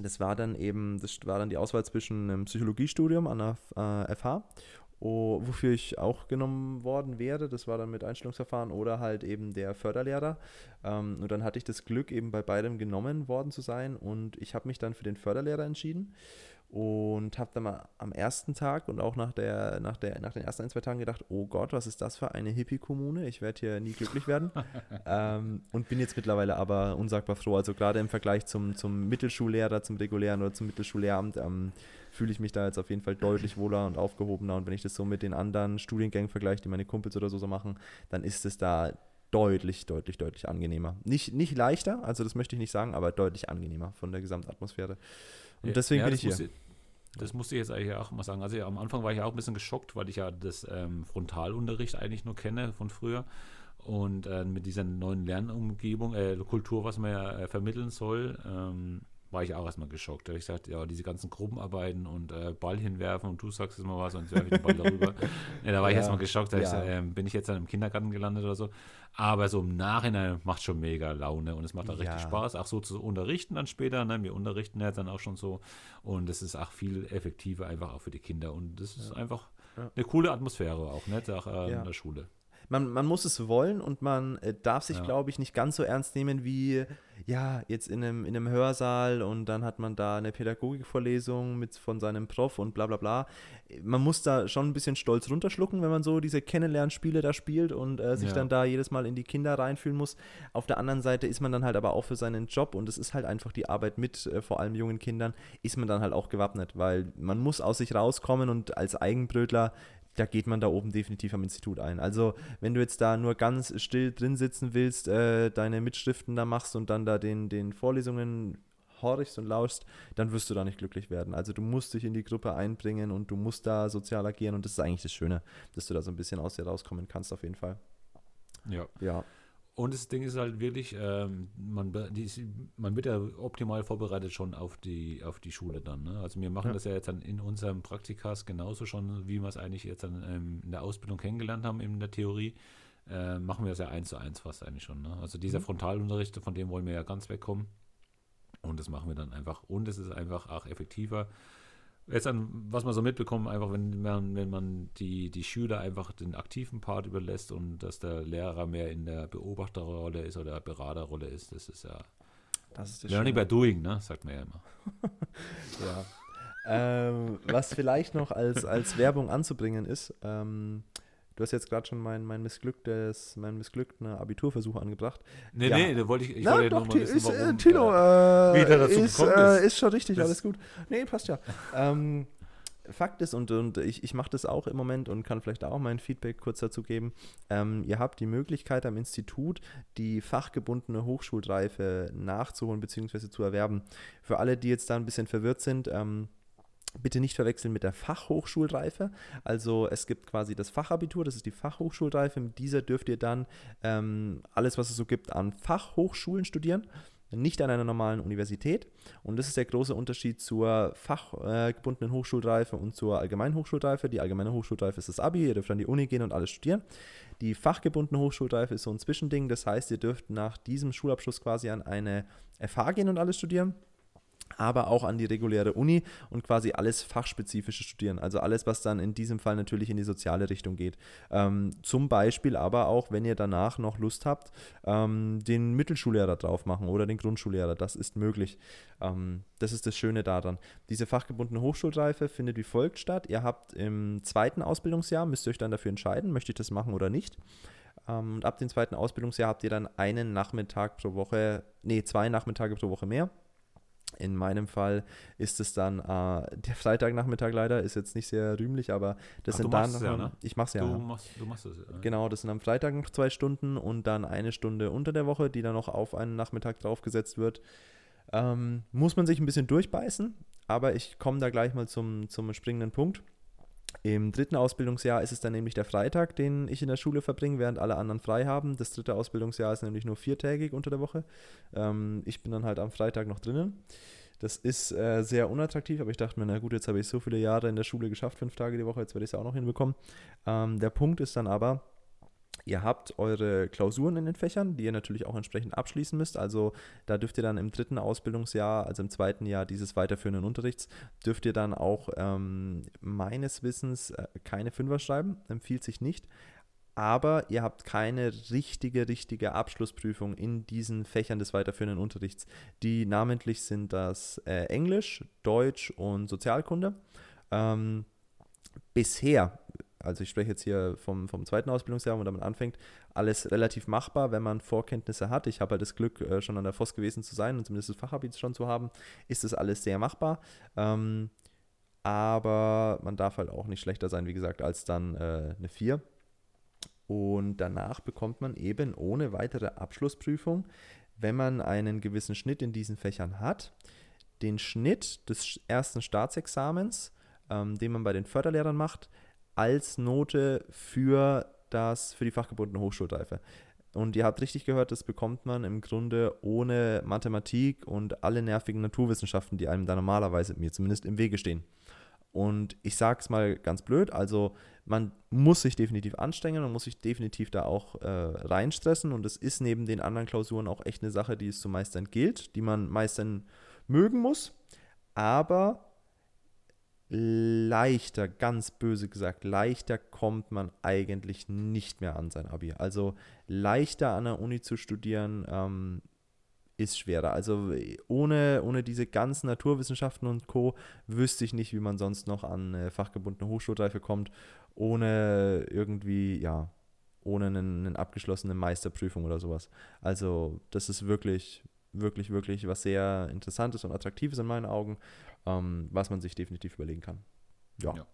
Das war dann eben, das war dann die Auswahl zwischen einem Psychologiestudium an der äh, FH Oh, wofür ich auch genommen worden wäre. Das war dann mit Einstellungsverfahren oder halt eben der Förderlehrer. Ähm, und dann hatte ich das Glück, eben bei beidem genommen worden zu sein. Und ich habe mich dann für den Förderlehrer entschieden und habe dann mal am ersten Tag und auch nach, der, nach, der, nach den ersten ein, zwei Tagen gedacht, oh Gott, was ist das für eine Hippie-Kommune? Ich werde hier nie glücklich werden. ähm, und bin jetzt mittlerweile aber unsagbar froh. Also gerade im Vergleich zum, zum Mittelschullehrer, zum regulären oder zum Mittelschullehramt ähm, fühle ich mich da jetzt auf jeden Fall deutlich wohler und aufgehobener. Und wenn ich das so mit den anderen Studiengängen vergleiche, die meine Kumpels oder so, so machen, dann ist es da deutlich, deutlich, deutlich angenehmer. Nicht, nicht leichter, also das möchte ich nicht sagen, aber deutlich angenehmer von der Gesamtatmosphäre. Und ja, deswegen ja, bin ich hier. Ich, das musste ich jetzt eigentlich auch mal sagen. Also ja, am Anfang war ich auch ein bisschen geschockt, weil ich ja das ähm, Frontalunterricht eigentlich nur kenne von früher. Und äh, mit dieser neuen Lernumgebung, äh, Kultur, was man ja äh, vermitteln soll, ähm, war ich auch erstmal geschockt. Da ich sagte, ja, diese ganzen Gruppenarbeiten und äh, Ball hinwerfen und du sagst jetzt mal was und ich werfe den Ball darüber. ja, da war ich erstmal geschockt. Da ja. ich so, äh, bin ich jetzt dann im Kindergarten gelandet oder so. Aber so im Nachhinein macht schon mega Laune und es macht auch ja. richtig Spaß, auch so zu unterrichten dann später. Ne? Wir unterrichten ja dann auch schon so und es ist auch viel effektiver einfach auch für die Kinder und das ist einfach eine coole Atmosphäre auch, ne? Auch, äh, in der Schule. Man, man muss es wollen und man äh, darf sich, ja. glaube ich, nicht ganz so ernst nehmen wie, ja, jetzt in einem, in einem Hörsaal und dann hat man da eine Pädagogikvorlesung mit von seinem Prof und bla bla bla. Man muss da schon ein bisschen stolz runterschlucken, wenn man so diese Kennenlernspiele da spielt und äh, sich ja. dann da jedes Mal in die Kinder reinfühlen muss. Auf der anderen Seite ist man dann halt aber auch für seinen Job und es ist halt einfach die Arbeit mit äh, vor allem jungen Kindern, ist man dann halt auch gewappnet, weil man muss aus sich rauskommen und als Eigenbrötler da geht man da oben definitiv am Institut ein. Also wenn du jetzt da nur ganz still drin sitzen willst, äh, deine Mitschriften da machst und dann da den, den Vorlesungen horchst und lauschst, dann wirst du da nicht glücklich werden. Also du musst dich in die Gruppe einbringen und du musst da sozial agieren und das ist eigentlich das Schöne, dass du da so ein bisschen aus dir rauskommen kannst auf jeden Fall. Ja. Ja. Und das Ding ist halt wirklich, ähm, man, die, man wird ja optimal vorbereitet schon auf die, auf die Schule dann. Ne? Also wir machen ja. das ja jetzt dann in unserem Praktikas genauso schon, wie wir es eigentlich jetzt dann ähm, in der Ausbildung kennengelernt haben, in der Theorie. Äh, machen wir das ja eins zu eins fast eigentlich schon. Ne? Also dieser mhm. Frontalunterricht, von dem wollen wir ja ganz wegkommen. Und das machen wir dann einfach. Und es ist einfach auch effektiver. Jetzt an, was man so mitbekommt, einfach wenn man, wenn man die, die Schüler einfach den aktiven Part überlässt und dass der Lehrer mehr in der Beobachterrolle ist oder Beraterrolle ist, das ist ja das ist Learning by doing, ne? Sagt man ja immer. ja. ähm, was vielleicht noch als, als Werbung anzubringen ist, ähm, Du hast jetzt gerade schon mein, mein missglücktes, meinen missglückten Abiturversuch angebracht. Nee, ja. nee, da wollte ich, ich Na, wollte doch, mal wissen, ist, warum, äh, Tino, äh, wieder dazu ist, äh, ist. ist schon richtig, alles gut. Nee, passt ja. ähm, Fakt ist, und, und ich, ich mache das auch im Moment und kann vielleicht auch mein Feedback kurz dazu geben, ähm, ihr habt die Möglichkeit am Institut die fachgebundene Hochschulreife nachzuholen bzw. zu erwerben. Für alle, die jetzt da ein bisschen verwirrt sind, ähm, Bitte nicht verwechseln mit der Fachhochschulreife. Also es gibt quasi das Fachabitur, das ist die Fachhochschulreife. Mit dieser dürft ihr dann ähm, alles, was es so gibt, an Fachhochschulen studieren nicht an einer normalen Universität. Und das ist der große Unterschied zur fachgebundenen Hochschulreife und zur allgemeinen Hochschulreife. Die allgemeine Hochschulreife ist das Abi, ihr dürft an die Uni gehen und alles studieren. Die fachgebundene Hochschulreife ist so ein Zwischending, das heißt, ihr dürft nach diesem Schulabschluss quasi an eine FH gehen und alles studieren aber auch an die reguläre Uni und quasi alles fachspezifische studieren. Also alles, was dann in diesem Fall natürlich in die soziale Richtung geht. Ähm, zum Beispiel aber auch, wenn ihr danach noch Lust habt, ähm, den Mittelschullehrer drauf machen oder den Grundschullehrer. Das ist möglich. Ähm, das ist das Schöne daran. Diese fachgebundene Hochschulreife findet wie folgt statt. Ihr habt im zweiten Ausbildungsjahr, müsst ihr euch dann dafür entscheiden, möchte ich das machen oder nicht. Ähm, und ab dem zweiten Ausbildungsjahr habt ihr dann einen Nachmittag pro Woche, nee, zwei Nachmittage pro Woche mehr in meinem Fall ist es dann äh, der Freitagnachmittag leider, ist jetzt nicht sehr rühmlich, aber das Ach, sind dann. Ja, ne? Ich mach's ja. Du machst, du machst es. Ja. Genau, das sind am Freitag noch zwei Stunden und dann eine Stunde unter der Woche, die dann noch auf einen Nachmittag draufgesetzt wird. Ähm, muss man sich ein bisschen durchbeißen, aber ich komme da gleich mal zum, zum springenden Punkt. Im dritten Ausbildungsjahr ist es dann nämlich der Freitag, den ich in der Schule verbringe, während alle anderen frei haben. Das dritte Ausbildungsjahr ist nämlich nur viertägig unter der Woche. Ähm, ich bin dann halt am Freitag noch drinnen. Das ist äh, sehr unattraktiv, aber ich dachte mir, na gut, jetzt habe ich so viele Jahre in der Schule geschafft, fünf Tage die Woche, jetzt werde ich es auch noch hinbekommen. Ähm, der Punkt ist dann aber, Ihr habt eure Klausuren in den Fächern, die ihr natürlich auch entsprechend abschließen müsst. Also da dürft ihr dann im dritten Ausbildungsjahr, also im zweiten Jahr dieses weiterführenden Unterrichts, dürft ihr dann auch ähm, meines Wissens äh, keine Fünfer schreiben, empfiehlt sich nicht. Aber ihr habt keine richtige, richtige Abschlussprüfung in diesen Fächern des weiterführenden Unterrichts. Die namentlich sind das äh, Englisch, Deutsch und Sozialkunde. Ähm, bisher also ich spreche jetzt hier vom, vom zweiten Ausbildungsjahr, wo man damit anfängt, alles relativ machbar, wenn man Vorkenntnisse hat. Ich habe halt das Glück, äh, schon an der FOS gewesen zu sein und zumindest das Fachabit schon zu haben, ist das alles sehr machbar. Ähm, aber man darf halt auch nicht schlechter sein, wie gesagt, als dann äh, eine 4. Und danach bekommt man eben ohne weitere Abschlussprüfung, wenn man einen gewissen Schnitt in diesen Fächern hat, den Schnitt des ersten Staatsexamens, ähm, den man bei den Förderlehrern macht, als Note für das, für die fachgebundene Hochschulreife. Und ihr habt richtig gehört, das bekommt man im Grunde ohne Mathematik und alle nervigen Naturwissenschaften, die einem da normalerweise mir zumindest im Wege stehen. Und ich sage es mal ganz blöd, also man muss sich definitiv anstrengen, man muss sich definitiv da auch äh, reinstressen und es ist neben den anderen Klausuren auch echt eine Sache, die es zu meistern gilt, die man meistern mögen muss. Aber leichter, ganz böse gesagt, leichter kommt man eigentlich nicht mehr an sein Abi. Also leichter an der Uni zu studieren ähm, ist schwerer. Also ohne, ohne diese ganzen Naturwissenschaften und Co. wüsste ich nicht, wie man sonst noch an äh, fachgebundene Hochschulreife kommt, ohne irgendwie, ja, ohne eine, eine abgeschlossene Meisterprüfung oder sowas. Also das ist wirklich, wirklich, wirklich was sehr Interessantes und Attraktives in meinen Augen, ähm, was man sich definitiv überlegen kann. Ja. ja.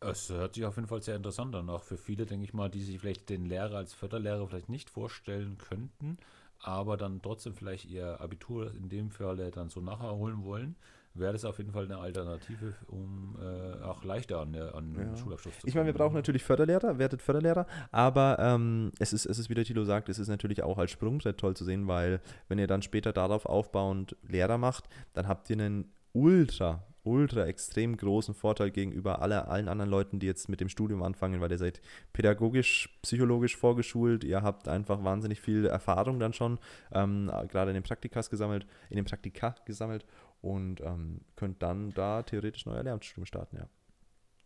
Es hört sich auf jeden Fall sehr interessant an, auch für viele, denke ich mal, die sich vielleicht den Lehrer als Förderlehrer vielleicht nicht vorstellen könnten, aber dann trotzdem vielleicht ihr Abitur in dem Fall dann so nachholen wollen wäre das auf jeden Fall eine Alternative, um äh, auch leichter an, an ja. den Schulabschluss zu kommen. Ich meine, wir brauchen natürlich Förderlehrer, werdet Förderlehrer, aber ähm, es, ist, es ist, wie der Tilo sagt, es ist natürlich auch als Sprungbrett toll zu sehen, weil wenn ihr dann später darauf aufbauend Lehrer macht, dann habt ihr einen ultra, ultra extrem großen Vorteil gegenüber alle, allen anderen Leuten, die jetzt mit dem Studium anfangen, weil ihr seid pädagogisch, psychologisch vorgeschult, ihr habt einfach wahnsinnig viel Erfahrung dann schon, ähm, gerade in den Praktikas gesammelt, in den Praktika gesammelt und ähm, könnt dann da theoretisch neue Lehramtsstudium starten, ja.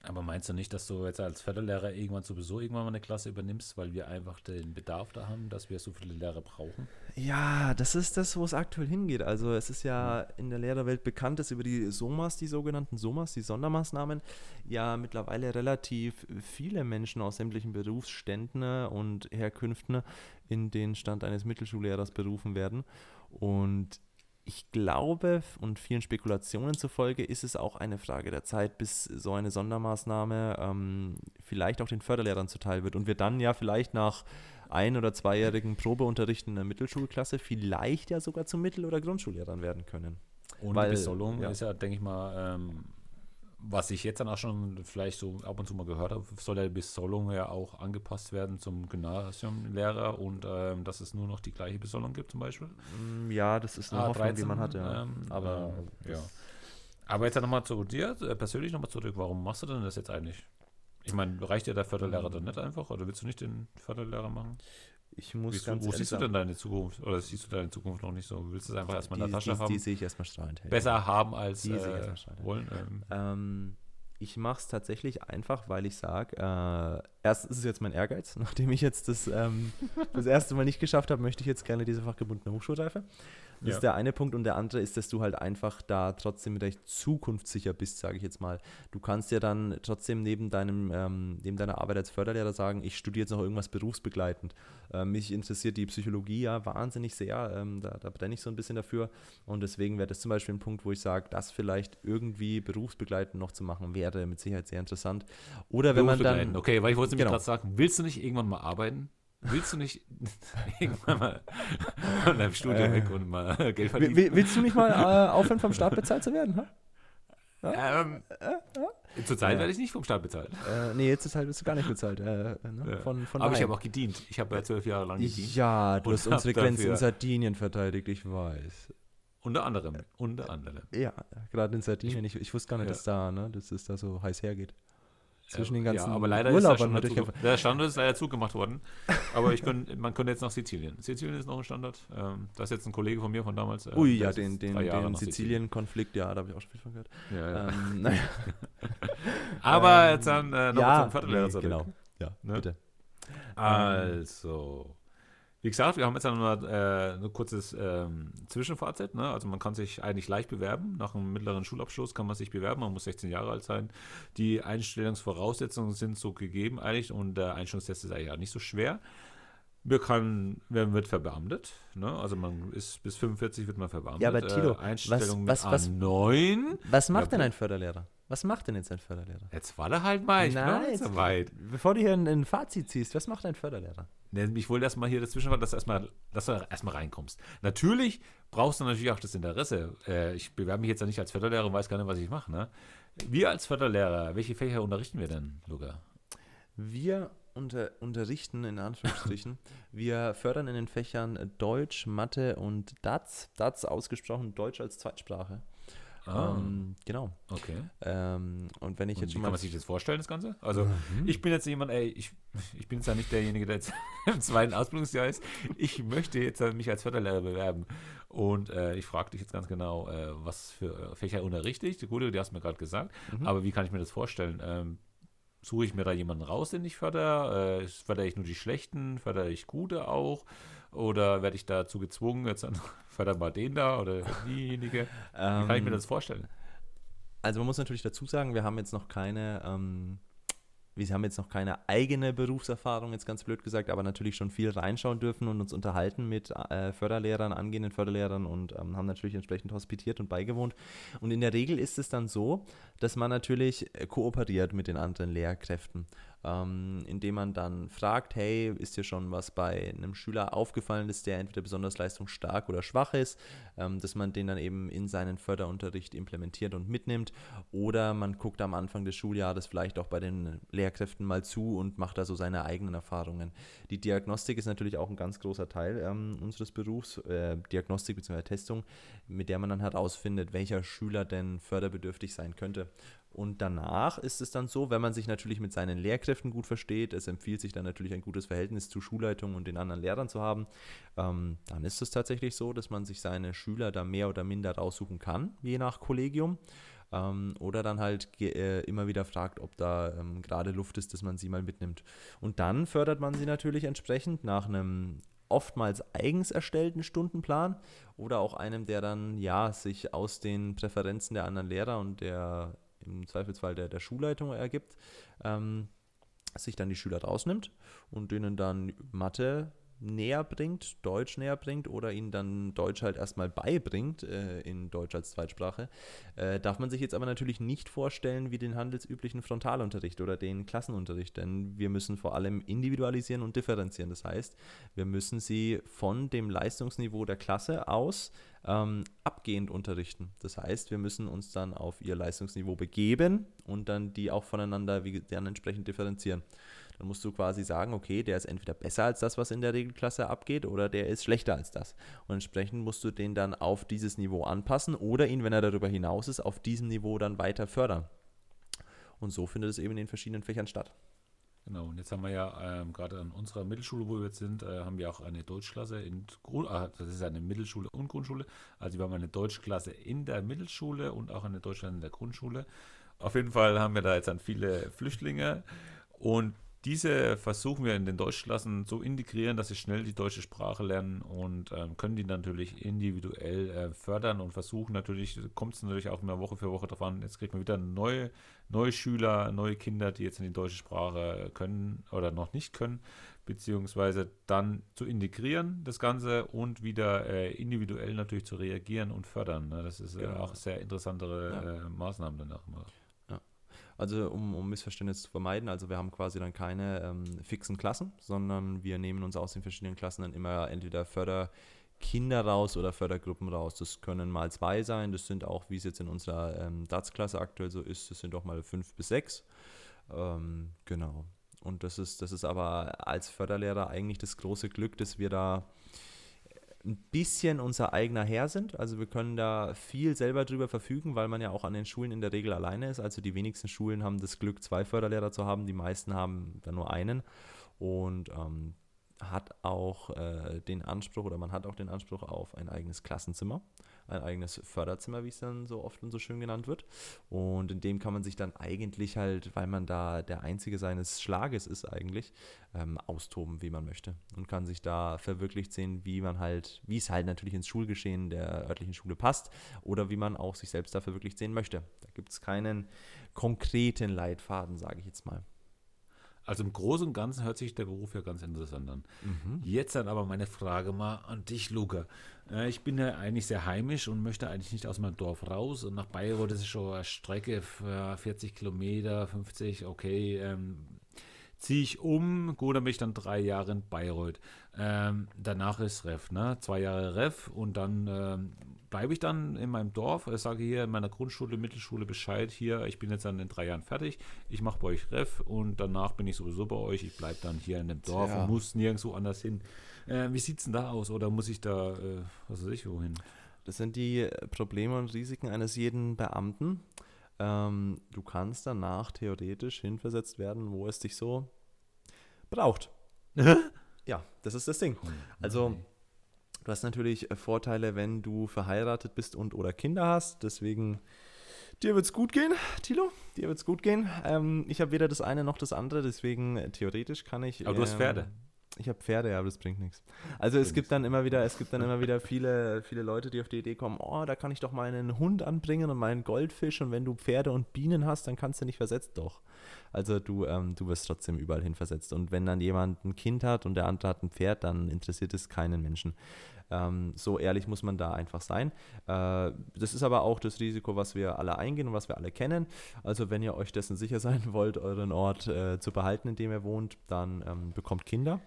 Aber meinst du nicht, dass du jetzt als Förderlehrer irgendwann sowieso irgendwann mal eine Klasse übernimmst, weil wir einfach den Bedarf da haben, dass wir so viele Lehrer brauchen? Ja, das ist das, wo es aktuell hingeht. Also es ist ja in der Lehrerwelt bekannt, dass über die SOMAS, die sogenannten SOMAS, die Sondermaßnahmen, ja mittlerweile relativ viele Menschen aus sämtlichen Berufsständen und Herkünften in den Stand eines Mittelschullehrers berufen werden. Und ich glaube und vielen Spekulationen zufolge ist es auch eine Frage der Zeit, bis so eine Sondermaßnahme ähm, vielleicht auch den Förderlehrern zuteil wird und wir dann ja vielleicht nach ein- oder zweijährigen Probeunterrichten in der Mittelschulklasse vielleicht ja sogar zu Mittel- oder Grundschullehrern werden können. Und Weil, Besoldung ja. ist ja, denke ich mal, ähm, was ich jetzt dann auch schon vielleicht so ab und zu mal gehört habe, soll ja die Besoldung ja auch angepasst werden zum Gymnasiumlehrer und ähm, dass es nur noch die gleiche Besoldung gibt zum Beispiel. Mm, ja, das ist eine ah, Hoffnung, 13, die man hat, ja. Ähm, aber, äh, ja. Aber jetzt nochmal zu dir, äh, persönlich nochmal zurück, warum machst du denn das jetzt eigentlich? Ich meine, reicht dir der Förderlehrer dann nicht einfach oder willst du nicht den Förderlehrer machen? Ich muss ganz Wo siehst du denn deine Zukunft? Oder siehst du deine Zukunft noch nicht so? Willst du es einfach erstmal in der Tasche die, haben? Die sehe ich erstmal strahlend. Besser haben als die äh, wollen? Ähm. Ähm, ich mache es tatsächlich einfach, weil ich sage, äh, erstens ist es jetzt mein Ehrgeiz, nachdem ich jetzt das, ähm, das erste Mal nicht geschafft habe, möchte ich jetzt gerne diese fachgebundene Hochschulreife. Das ja. ist der eine Punkt und der andere ist, dass du halt einfach da trotzdem recht zukunftssicher bist, sage ich jetzt mal. Du kannst ja dann trotzdem neben deinem ähm, neben deiner Arbeit als Förderlehrer sagen, ich studiere jetzt noch irgendwas berufsbegleitend. Äh, mich interessiert die Psychologie ja wahnsinnig sehr, ähm, da, da brenne ich so ein bisschen dafür und deswegen wäre das zum Beispiel ein Punkt, wo ich sage, das vielleicht irgendwie berufsbegleitend noch zu machen, wäre mit Sicherheit sehr interessant. Oder wenn man dann... Okay, weil ich wollte genau. gerade sagen, willst du nicht irgendwann mal arbeiten? Willst du nicht irgendwann mal von deinem Studium äh, weg und mal Geld verdienen? Willst du nicht mal äh, aufhören, vom Staat bezahlt zu werden? Ja? Ähm, äh, äh, Zurzeit ja. werde ich nicht vom Staat bezahlt. Äh, nee, jetzt ist halt bist du gar nicht bezahlt. Äh, ne? ja. von, von Aber ich habe auch gedient. Ich habe ja zwölf Jahre lang gedient. Ja, du hast unsere Grenzen in Sardinien verteidigt, ich weiß. Unter anderem. Unter anderem. Ja, gerade in Sardinien. Ich, ich wusste gar nicht, dass da, ne, dass es da so heiß hergeht zwischen den ganzen ja, aber leider Urlaubern ist der, der Standort ist leider zugemacht worden. Aber ich könnt, man könnte jetzt nach Sizilien. Sizilien ist noch ein Standort. Ähm, das ist jetzt ein Kollege von mir von damals. Äh, Ui, ja, den, den, den Sizilien-Konflikt, ja, da habe ich auch schon viel von gehört. Ja, ja. Ähm, naja. aber jetzt dann äh, noch ja, zum Viertellehrer nee. Genau, ja, ne? bitte. Also, wie gesagt, wir haben jetzt noch äh, ein kurzes ähm, Zwischenfazit. Ne? Also man kann sich eigentlich leicht bewerben. Nach einem mittleren Schulabschluss kann man sich bewerben. Man muss 16 Jahre alt sein. Die Einstellungsvoraussetzungen sind so gegeben eigentlich und der Einstellungstest ist eigentlich auch nicht so schwer. Wir kann, man wird verbeamtet. Ne? Also man ist bis 45 wird man verbeamtet. Ja, aber Tilo, äh, Einstellung was, was, mit A9. Was macht ja, denn ein Förderlehrer? Was macht denn jetzt ein Förderlehrer? Jetzt warte halt mal, ich Nein, bin jetzt so weit. Bevor du hier ein, ein Fazit ziehst, was macht ein Förderlehrer? Ich wollte erstmal hier dazwischen, dass du erstmal, dass du erstmal reinkommst. Natürlich brauchst du natürlich auch das Interesse. Äh, ich bewerbe mich jetzt ja nicht als Förderlehrer und weiß gar nicht, was ich mache. Ne? Wir als Förderlehrer, welche Fächer unterrichten wir denn, Luca? Wir unter, unterrichten, in Anführungsstrichen. wir fördern in den Fächern Deutsch, Mathe und DATS. DATS ausgesprochen Deutsch als Zweitsprache. Ah. Ähm, genau. Okay. Ähm, und wenn ich und jetzt schon wie mal. Kann man sich das vorstellen, das Ganze? Also, mhm. ich bin jetzt jemand, ey, ich, ich bin jetzt ja nicht derjenige, der jetzt im zweiten Ausbildungsjahr ist. Ich möchte jetzt mich als Förderlehrer bewerben. Und äh, ich frage dich jetzt ganz genau, äh, was für Fächer unterrichte ich? Gut, die hast du mir gerade gesagt. Mhm. Aber wie kann ich mir das vorstellen? Ähm, suche ich mir da jemanden raus, den ich fördere? Äh, fördere ich nur die Schlechten? Fördere ich Gute auch? Oder werde ich dazu gezwungen, jetzt an, förder mal den da oder diejenige? Wie kann ich mir ähm, das vorstellen? Also man muss natürlich dazu sagen, wir haben jetzt noch keine ähm, wir haben jetzt noch keine eigene Berufserfahrung, jetzt ganz blöd gesagt, aber natürlich schon viel reinschauen dürfen und uns unterhalten mit äh, Förderlehrern, angehenden Förderlehrern und ähm, haben natürlich entsprechend hospitiert und beigewohnt. Und in der Regel ist es dann so, dass man natürlich kooperiert mit den anderen Lehrkräften ähm, indem man dann fragt, hey, ist dir schon was bei einem Schüler aufgefallen, dass der entweder besonders leistungsstark oder schwach ist, ähm, dass man den dann eben in seinen Förderunterricht implementiert und mitnimmt oder man guckt am Anfang des Schuljahres vielleicht auch bei den Lehrkräften mal zu und macht da so seine eigenen Erfahrungen. Die Diagnostik ist natürlich auch ein ganz großer Teil ähm, unseres Berufs, äh, Diagnostik bzw. Testung, mit der man dann herausfindet, welcher Schüler denn förderbedürftig sein könnte. Und danach ist es dann so, wenn man sich natürlich mit seinen Lehrkräften gut versteht, es empfiehlt sich dann natürlich ein gutes Verhältnis zu Schulleitung und den anderen Lehrern zu haben, ähm, dann ist es tatsächlich so, dass man sich seine Schüler da mehr oder minder raussuchen kann, je nach Kollegium. Ähm, oder dann halt äh, immer wieder fragt, ob da ähm, gerade Luft ist, dass man sie mal mitnimmt. Und dann fördert man sie natürlich entsprechend nach einem oftmals eigens erstellten Stundenplan oder auch einem, der dann ja sich aus den Präferenzen der anderen Lehrer und der im Zweifelsfall der, der Schulleitung ergibt, ähm, sich dann die Schüler rausnimmt und denen dann Mathe näher bringt, Deutsch näher bringt oder ihnen dann Deutsch halt erstmal beibringt, äh, in Deutsch als Zweitsprache, äh, darf man sich jetzt aber natürlich nicht vorstellen wie den handelsüblichen Frontalunterricht oder den Klassenunterricht, denn wir müssen vor allem individualisieren und differenzieren. Das heißt, wir müssen sie von dem Leistungsniveau der Klasse aus ähm, abgehend unterrichten. Das heißt, wir müssen uns dann auf ihr Leistungsniveau begeben und dann die auch voneinander wie, dann entsprechend differenzieren. Dann musst du quasi sagen, okay, der ist entweder besser als das, was in der Regelklasse abgeht, oder der ist schlechter als das. Und entsprechend musst du den dann auf dieses Niveau anpassen oder ihn, wenn er darüber hinaus ist, auf diesem Niveau dann weiter fördern. Und so findet es eben in den verschiedenen Fächern statt. Genau, und jetzt haben wir ja ähm, gerade an unserer Mittelschule, wo wir jetzt sind, äh, haben wir auch eine Deutschklasse in Grund, ah, das ist eine Mittelschule und Grundschule. Also wir haben eine Deutschklasse in der Mittelschule und auch eine Deutschklasse in der Grundschule. Auf jeden Fall haben wir da jetzt dann viele Flüchtlinge und diese versuchen wir in den Deutschklassen so integrieren, dass sie schnell die deutsche Sprache lernen und ähm, können die natürlich individuell äh, fördern und versuchen natürlich, kommt es natürlich auch immer Woche für Woche darauf an, jetzt kriegt man wieder neue, neue Schüler, neue Kinder, die jetzt in die deutsche Sprache können oder noch nicht können, beziehungsweise dann zu integrieren, das Ganze und wieder äh, individuell natürlich zu reagieren und fördern. Ne? Das ist äh, genau. auch sehr interessantere ja. Äh, Maßnahmen dann auch immer. Also um, um Missverständnisse zu vermeiden, also wir haben quasi dann keine ähm, fixen Klassen, sondern wir nehmen uns aus den verschiedenen Klassen dann immer entweder Förderkinder raus oder Fördergruppen raus. Das können mal zwei sein, das sind auch, wie es jetzt in unserer ähm, DATS-Klasse aktuell so ist, das sind auch mal fünf bis sechs. Ähm, genau. Und das ist, das ist aber als Förderlehrer eigentlich das große Glück, dass wir da ein bisschen unser eigener Herr sind. Also wir können da viel selber drüber verfügen, weil man ja auch an den Schulen in der Regel alleine ist. Also die wenigsten Schulen haben das Glück, zwei Förderlehrer zu haben, die meisten haben dann nur einen. Und ähm, hat auch äh, den Anspruch oder man hat auch den Anspruch auf ein eigenes Klassenzimmer ein eigenes Förderzimmer, wie es dann so oft und so schön genannt wird. Und in dem kann man sich dann eigentlich halt, weil man da der Einzige seines Schlages ist eigentlich, ähm, austoben, wie man möchte. Und kann sich da verwirklicht sehen, wie man halt, wie es halt natürlich ins Schulgeschehen der örtlichen Schule passt oder wie man auch sich selbst da verwirklicht sehen möchte. Da gibt es keinen konkreten Leitfaden, sage ich jetzt mal. Also im Großen und Ganzen hört sich der Beruf ja ganz interessant an. Mhm. Jetzt dann aber meine Frage mal an dich, Luca. Äh, ich bin ja eigentlich sehr heimisch und möchte eigentlich nicht aus meinem Dorf raus. Und nach Bayreuth ist es schon eine Strecke für 40 Kilometer, 50, okay. Ähm, ziehe ich um, gut, dann bin ich dann drei Jahre in Bayreuth. Ähm, danach ist Ref, ne? Zwei Jahre Ref und dann ähm, bleibe ich dann in meinem Dorf, ich sage hier in meiner Grundschule, Mittelschule Bescheid, hier, ich bin jetzt dann in drei Jahren fertig, ich mache bei euch Ref und danach bin ich sowieso bei euch, ich bleibe dann hier in dem Dorf ja. und muss nirgendwo anders hin. Äh, wie sieht es denn da aus? Oder muss ich da, äh, was weiß ich, wohin? Das sind die Probleme und Risiken eines jeden Beamten. Ähm, du kannst danach theoretisch hinversetzt werden, wo es dich so braucht. ja, das ist das Ding. Oh also, du hast natürlich Vorteile, wenn du verheiratet bist und oder Kinder hast. Deswegen, dir wird es gut gehen, Tilo. Dir wird es gut gehen. Ähm, ich habe weder das eine noch das andere, deswegen äh, theoretisch kann ich. Aber du hast Pferde. Ich habe Pferde, aber das bringt nichts. Also es gibt dann immer wieder, es gibt dann immer wieder viele, viele Leute, die auf die Idee kommen, oh, da kann ich doch meinen Hund anbringen und meinen Goldfisch und wenn du Pferde und Bienen hast, dann kannst du nicht versetzt. Doch. Also du, ähm, du wirst trotzdem überall hin versetzt. Und wenn dann jemand ein Kind hat und der andere hat ein Pferd, dann interessiert es keinen Menschen. Ähm, so ehrlich muss man da einfach sein. Äh, das ist aber auch das Risiko, was wir alle eingehen und was wir alle kennen. Also wenn ihr euch dessen sicher sein wollt, euren Ort äh, zu behalten, in dem ihr wohnt, dann ähm, bekommt Kinder.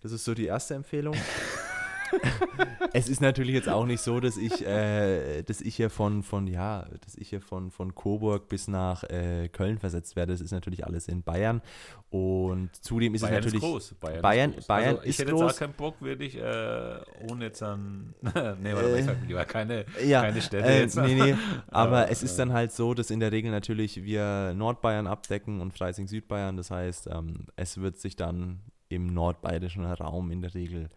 Das ist so die erste Empfehlung. es ist natürlich jetzt auch nicht so, dass ich, äh, dass ich hier von, von, ja, dass ich hier von, von Coburg bis nach äh, Köln versetzt werde. Das ist natürlich alles in Bayern. Und zudem ist Bayern es natürlich. Ist groß. Bayern, Bayern, ist groß. Bayern also ich hätte groß. jetzt auch keinen Bock, würde ich, äh, ohne jetzt dann. nee, warte äh, ich sag lieber keine, ja, keine Städte äh, jetzt. Nee, nee. Aber es ist dann halt so, dass in der Regel natürlich wir Nordbayern abdecken und Freising Südbayern. Das heißt, ähm, es wird sich dann im nordbayerischen Raum in der Regel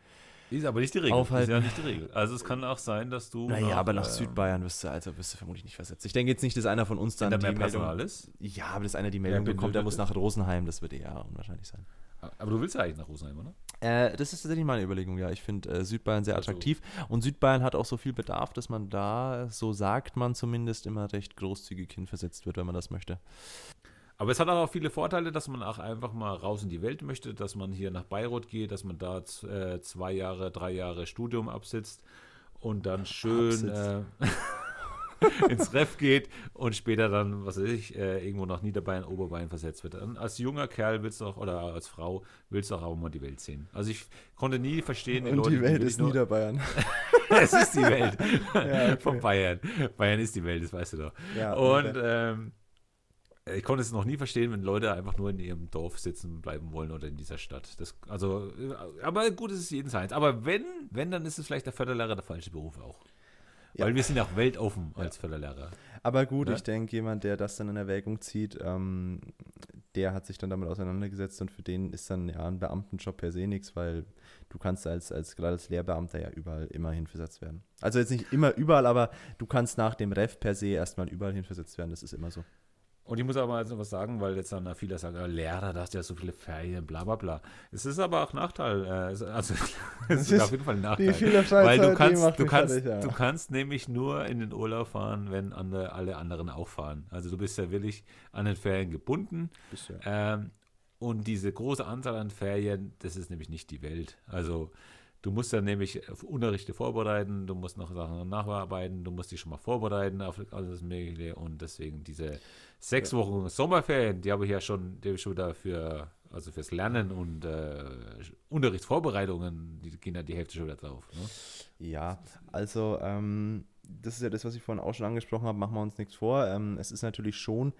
ist aber nicht die Regel. Aufhalten. Ist ja nicht die Regel. Also es kann auch sein, dass du. Naja, nach, aber nach äh, Südbayern wirst du, also wirst du vermutlich nicht versetzt. Ich denke jetzt nicht, dass einer von uns dann die mehr Meldung. Ist? Ja, aber dass einer die Meldung ja, bekommt, der muss nach Rosenheim, das wird eher unwahrscheinlich sein. Aber du willst ja eigentlich nach Rosenheim, oder? Äh, das ist tatsächlich meine Überlegung, ja. Ich finde äh, Südbayern sehr also attraktiv. Also. Und Südbayern hat auch so viel Bedarf, dass man da, so sagt man zumindest, immer recht großzügig hinversetzt wird, wenn man das möchte. Aber es hat auch viele Vorteile, dass man auch einfach mal raus in die Welt möchte, dass man hier nach Bayreuth geht, dass man da äh, zwei Jahre, drei Jahre Studium absitzt und dann schön äh, ins Ref geht und später dann, was weiß ich, äh, irgendwo nach Niederbayern, Oberbayern versetzt wird. Dann als junger Kerl willst du auch, oder als Frau willst du auch, auch mal die Welt sehen. Also ich konnte nie verstehen, die und Leute, die Welt ist nur, Niederbayern. es ist die Welt ja, okay. von Bayern. Bayern ist die Welt, das weißt du doch. Ja, und ähm, äh, ich konnte es noch nie verstehen, wenn Leute einfach nur in ihrem Dorf sitzen bleiben wollen oder in dieser Stadt. Das, also, äh, aber gut, es ist jeden Seins. Aber wenn, wenn, dann ist es vielleicht der Förderlehrer der falsche Beruf auch. Ja. Weil wir sind ja auch weltoffen als Förderlehrer. Aber gut, ja? ich denke, jemand, der das dann in Erwägung zieht, ähm, der hat sich dann damit auseinandergesetzt und für den ist dann ja ein Beamtenjob per se nichts, weil du kannst als, als gerade als Lehrbeamter ja überall immer hinversetzt werden. Also jetzt nicht immer überall, aber du kannst nach dem Ref per se erstmal überall hinversetzt werden, das ist immer so. Und ich muss aber mal was sagen, weil jetzt dann viele sagen, oh, Lehrer, da hast du ja so viele Ferien, bla bla bla. Es ist aber auch Nachteil. Äh, also es ist auf jeden Fall ein Nachteil. Die viele weil du kannst, du kannst, fertig, ja. du kannst nämlich nur in den Urlaub fahren, wenn andere, alle anderen auch fahren. Also du bist ja wirklich an den Ferien gebunden. Ähm, und diese große Anzahl an Ferien, das ist nämlich nicht die Welt. Also Du musst dann nämlich Unterrichte vorbereiten, du musst noch Sachen nacharbeiten, du musst dich schon mal vorbereiten auf alles Mögliche und deswegen diese sechs Wochen Sommerferien, die habe ich ja schon, die habe ich schon dafür, also fürs Lernen und äh, Unterrichtsvorbereitungen, die gehen ja die Hälfte schon wieder drauf. Ne? Ja, also ähm, das ist ja das, was ich vorhin auch schon angesprochen habe, machen wir uns nichts vor. Ähm, es ist natürlich schon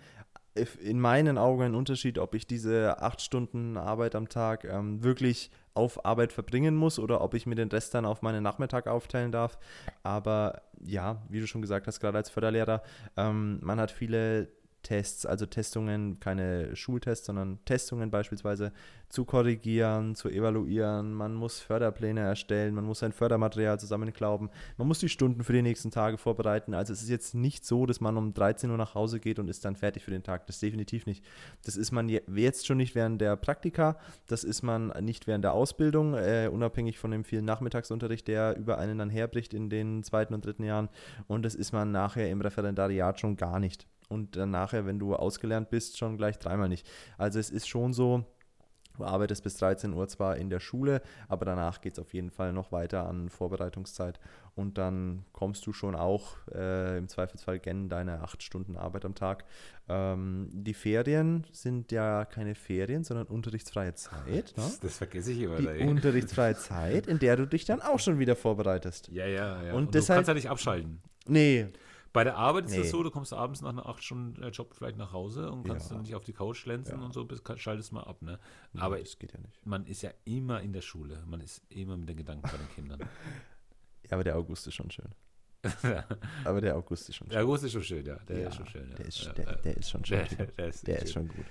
in meinen Augen ein Unterschied, ob ich diese acht Stunden Arbeit am Tag ähm, wirklich auf Arbeit verbringen muss oder ob ich mir den Rest dann auf meinen Nachmittag aufteilen darf. Aber ja, wie du schon gesagt hast, gerade als Förderlehrer, ähm, man hat viele Tests, also Testungen, keine Schultests, sondern Testungen beispielsweise zu korrigieren, zu evaluieren. Man muss Förderpläne erstellen, man muss sein Fördermaterial zusammenklauben, man muss die Stunden für die nächsten Tage vorbereiten. Also es ist jetzt nicht so, dass man um 13 Uhr nach Hause geht und ist dann fertig für den Tag. Das definitiv nicht. Das ist man jetzt schon nicht während der Praktika, das ist man nicht während der Ausbildung, äh, unabhängig von dem vielen Nachmittagsunterricht, der über einen dann herbricht in den zweiten und dritten Jahren. Und das ist man nachher im Referendariat schon gar nicht und dann nachher, wenn du ausgelernt bist, schon gleich dreimal nicht. Also es ist schon so, Du arbeitest bis 13 Uhr zwar in der Schule, aber danach geht es auf jeden Fall noch weiter an Vorbereitungszeit und dann kommst du schon auch äh, im Zweifelsfall gen deine acht Stunden Arbeit am Tag. Ähm, die Ferien sind ja keine Ferien, sondern unterrichtsfreie Zeit. Ne? Das, das, vergesse ich immer. Die da, unterrichtsfreie Zeit, in der du dich dann auch schon wieder vorbereitest. Ja, ja, ja. Und, und deshalb, du kannst ja nicht abschalten. Nee, bei der Arbeit nee. ist es so, du kommst abends nach einer 8-Stunden-Job vielleicht nach Hause und kannst ja. dann nicht auf die Couch schlänzen ja. und so, bis, schaltest mal ab. Ne? Aber das geht ja nicht. man ist ja immer in der Schule. Man ist immer mit den Gedanken bei den Kindern. ja, aber der August ist schon schön. Aber der August ist schon schön. Der August ist schon schön, ja. Der ja, ist schon schön. Ja. Der, ist, der, der, ist schon schön. Der, der ist, ist schon gut.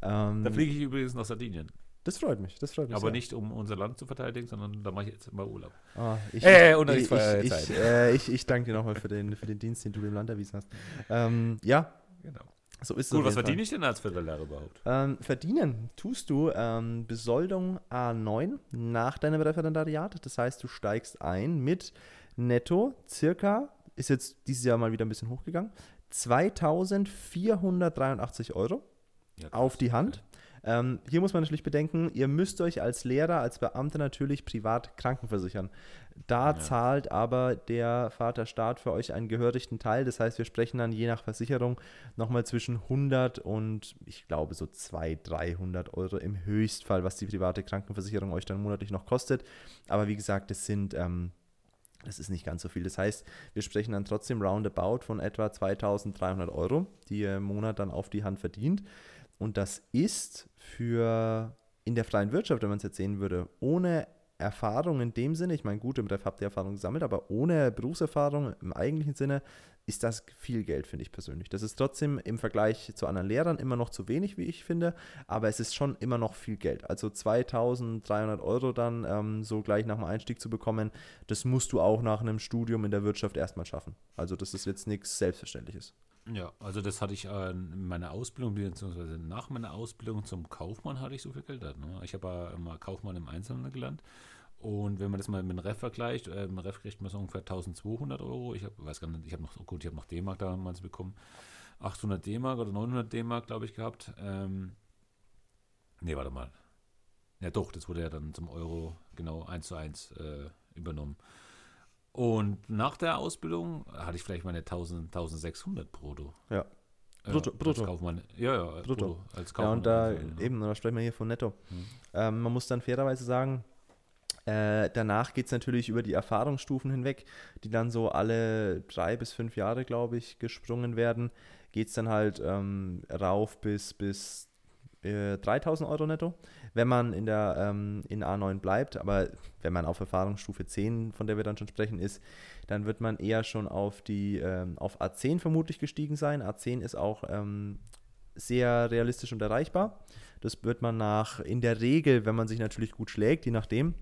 Ähm, da fliege ich übrigens nach Sardinien. Das freut mich, das freut mich. Aber sehr. nicht, um unser Land zu verteidigen, sondern da mache ich jetzt mal Urlaub. Oh, ich, äh, ich, ich, ich, äh, ich, ich danke dir nochmal für den, für den Dienst, den du dem Land erwiesen hast. Ähm, ja, genau. So ist Gut, was verdiene ich denn als Viertellehrer überhaupt? Ähm, verdienen tust du ähm, Besoldung A9 nach deinem Referendariat. Das heißt, du steigst ein mit netto circa, ist jetzt dieses Jahr mal wieder ein bisschen hochgegangen, 2483 Euro ja, auf die Hand. Ähm, hier muss man natürlich bedenken, ihr müsst euch als Lehrer, als Beamter natürlich privat krankenversichern. Da ja. zahlt aber der Vaterstaat für euch einen gehörigen Teil. Das heißt, wir sprechen dann je nach Versicherung nochmal zwischen 100 und ich glaube so 200, 300 Euro im Höchstfall, was die private Krankenversicherung euch dann monatlich noch kostet. Aber wie gesagt, das sind. Ähm, das ist nicht ganz so viel. Das heißt, wir sprechen dann trotzdem roundabout von etwa 2300 Euro, die ihr im Monat dann auf die Hand verdient. Und das ist für in der freien Wirtschaft, wenn man es jetzt sehen würde, ohne Erfahrung in dem Sinne, ich meine, gut, im Ref habt ihr Erfahrung gesammelt, aber ohne Berufserfahrung im eigentlichen Sinne ist das viel Geld, finde ich persönlich. Das ist trotzdem im Vergleich zu anderen Lehrern immer noch zu wenig, wie ich finde, aber es ist schon immer noch viel Geld. Also 2300 Euro dann ähm, so gleich nach dem Einstieg zu bekommen, das musst du auch nach einem Studium in der Wirtschaft erstmal schaffen. Also das ist jetzt nichts Selbstverständliches. Ja, also das hatte ich äh, in meiner Ausbildung, beziehungsweise nach meiner Ausbildung zum Kaufmann hatte ich so viel Geld. Ne? Ich habe ja immer Kaufmann im Einzelnen gelernt. Und wenn man das mal mit dem Ref vergleicht, äh, im Ref kriegt man so ungefähr 1200 Euro. Ich hab, weiß gar nicht, ich habe noch, oh gut, ich noch D-Mark damals bekommen. 800 D-Mark oder 900 D-Mark, glaube ich, gehabt. Ähm, nee, warte mal. Ja, doch, das wurde ja dann zum Euro genau 1 zu 1 äh, übernommen. Und nach der Ausbildung hatte ich vielleicht meine 1000, 1600 brutto. Ja. Brutto, ja, brutto. Als Kaufmann. Ja, ja, brutto. brutto als Kaufmann. Ja, und da also, eben, da sprechen wir hier von netto. Hm. Ähm, man muss dann fairerweise sagen, äh, danach geht es natürlich über die Erfahrungsstufen hinweg, die dann so alle drei bis fünf Jahre, glaube ich, gesprungen werden. Geht es dann halt ähm, rauf bis, bis 3000 äh, Euro netto, wenn man in der ähm, in A9 bleibt. Aber wenn man auf Erfahrungsstufe 10, von der wir dann schon sprechen, ist, dann wird man eher schon auf die ähm, auf A10 vermutlich gestiegen sein. A10 ist auch ähm, sehr realistisch und erreichbar. Das wird man nach, in der Regel, wenn man sich natürlich gut schlägt, je nachdem,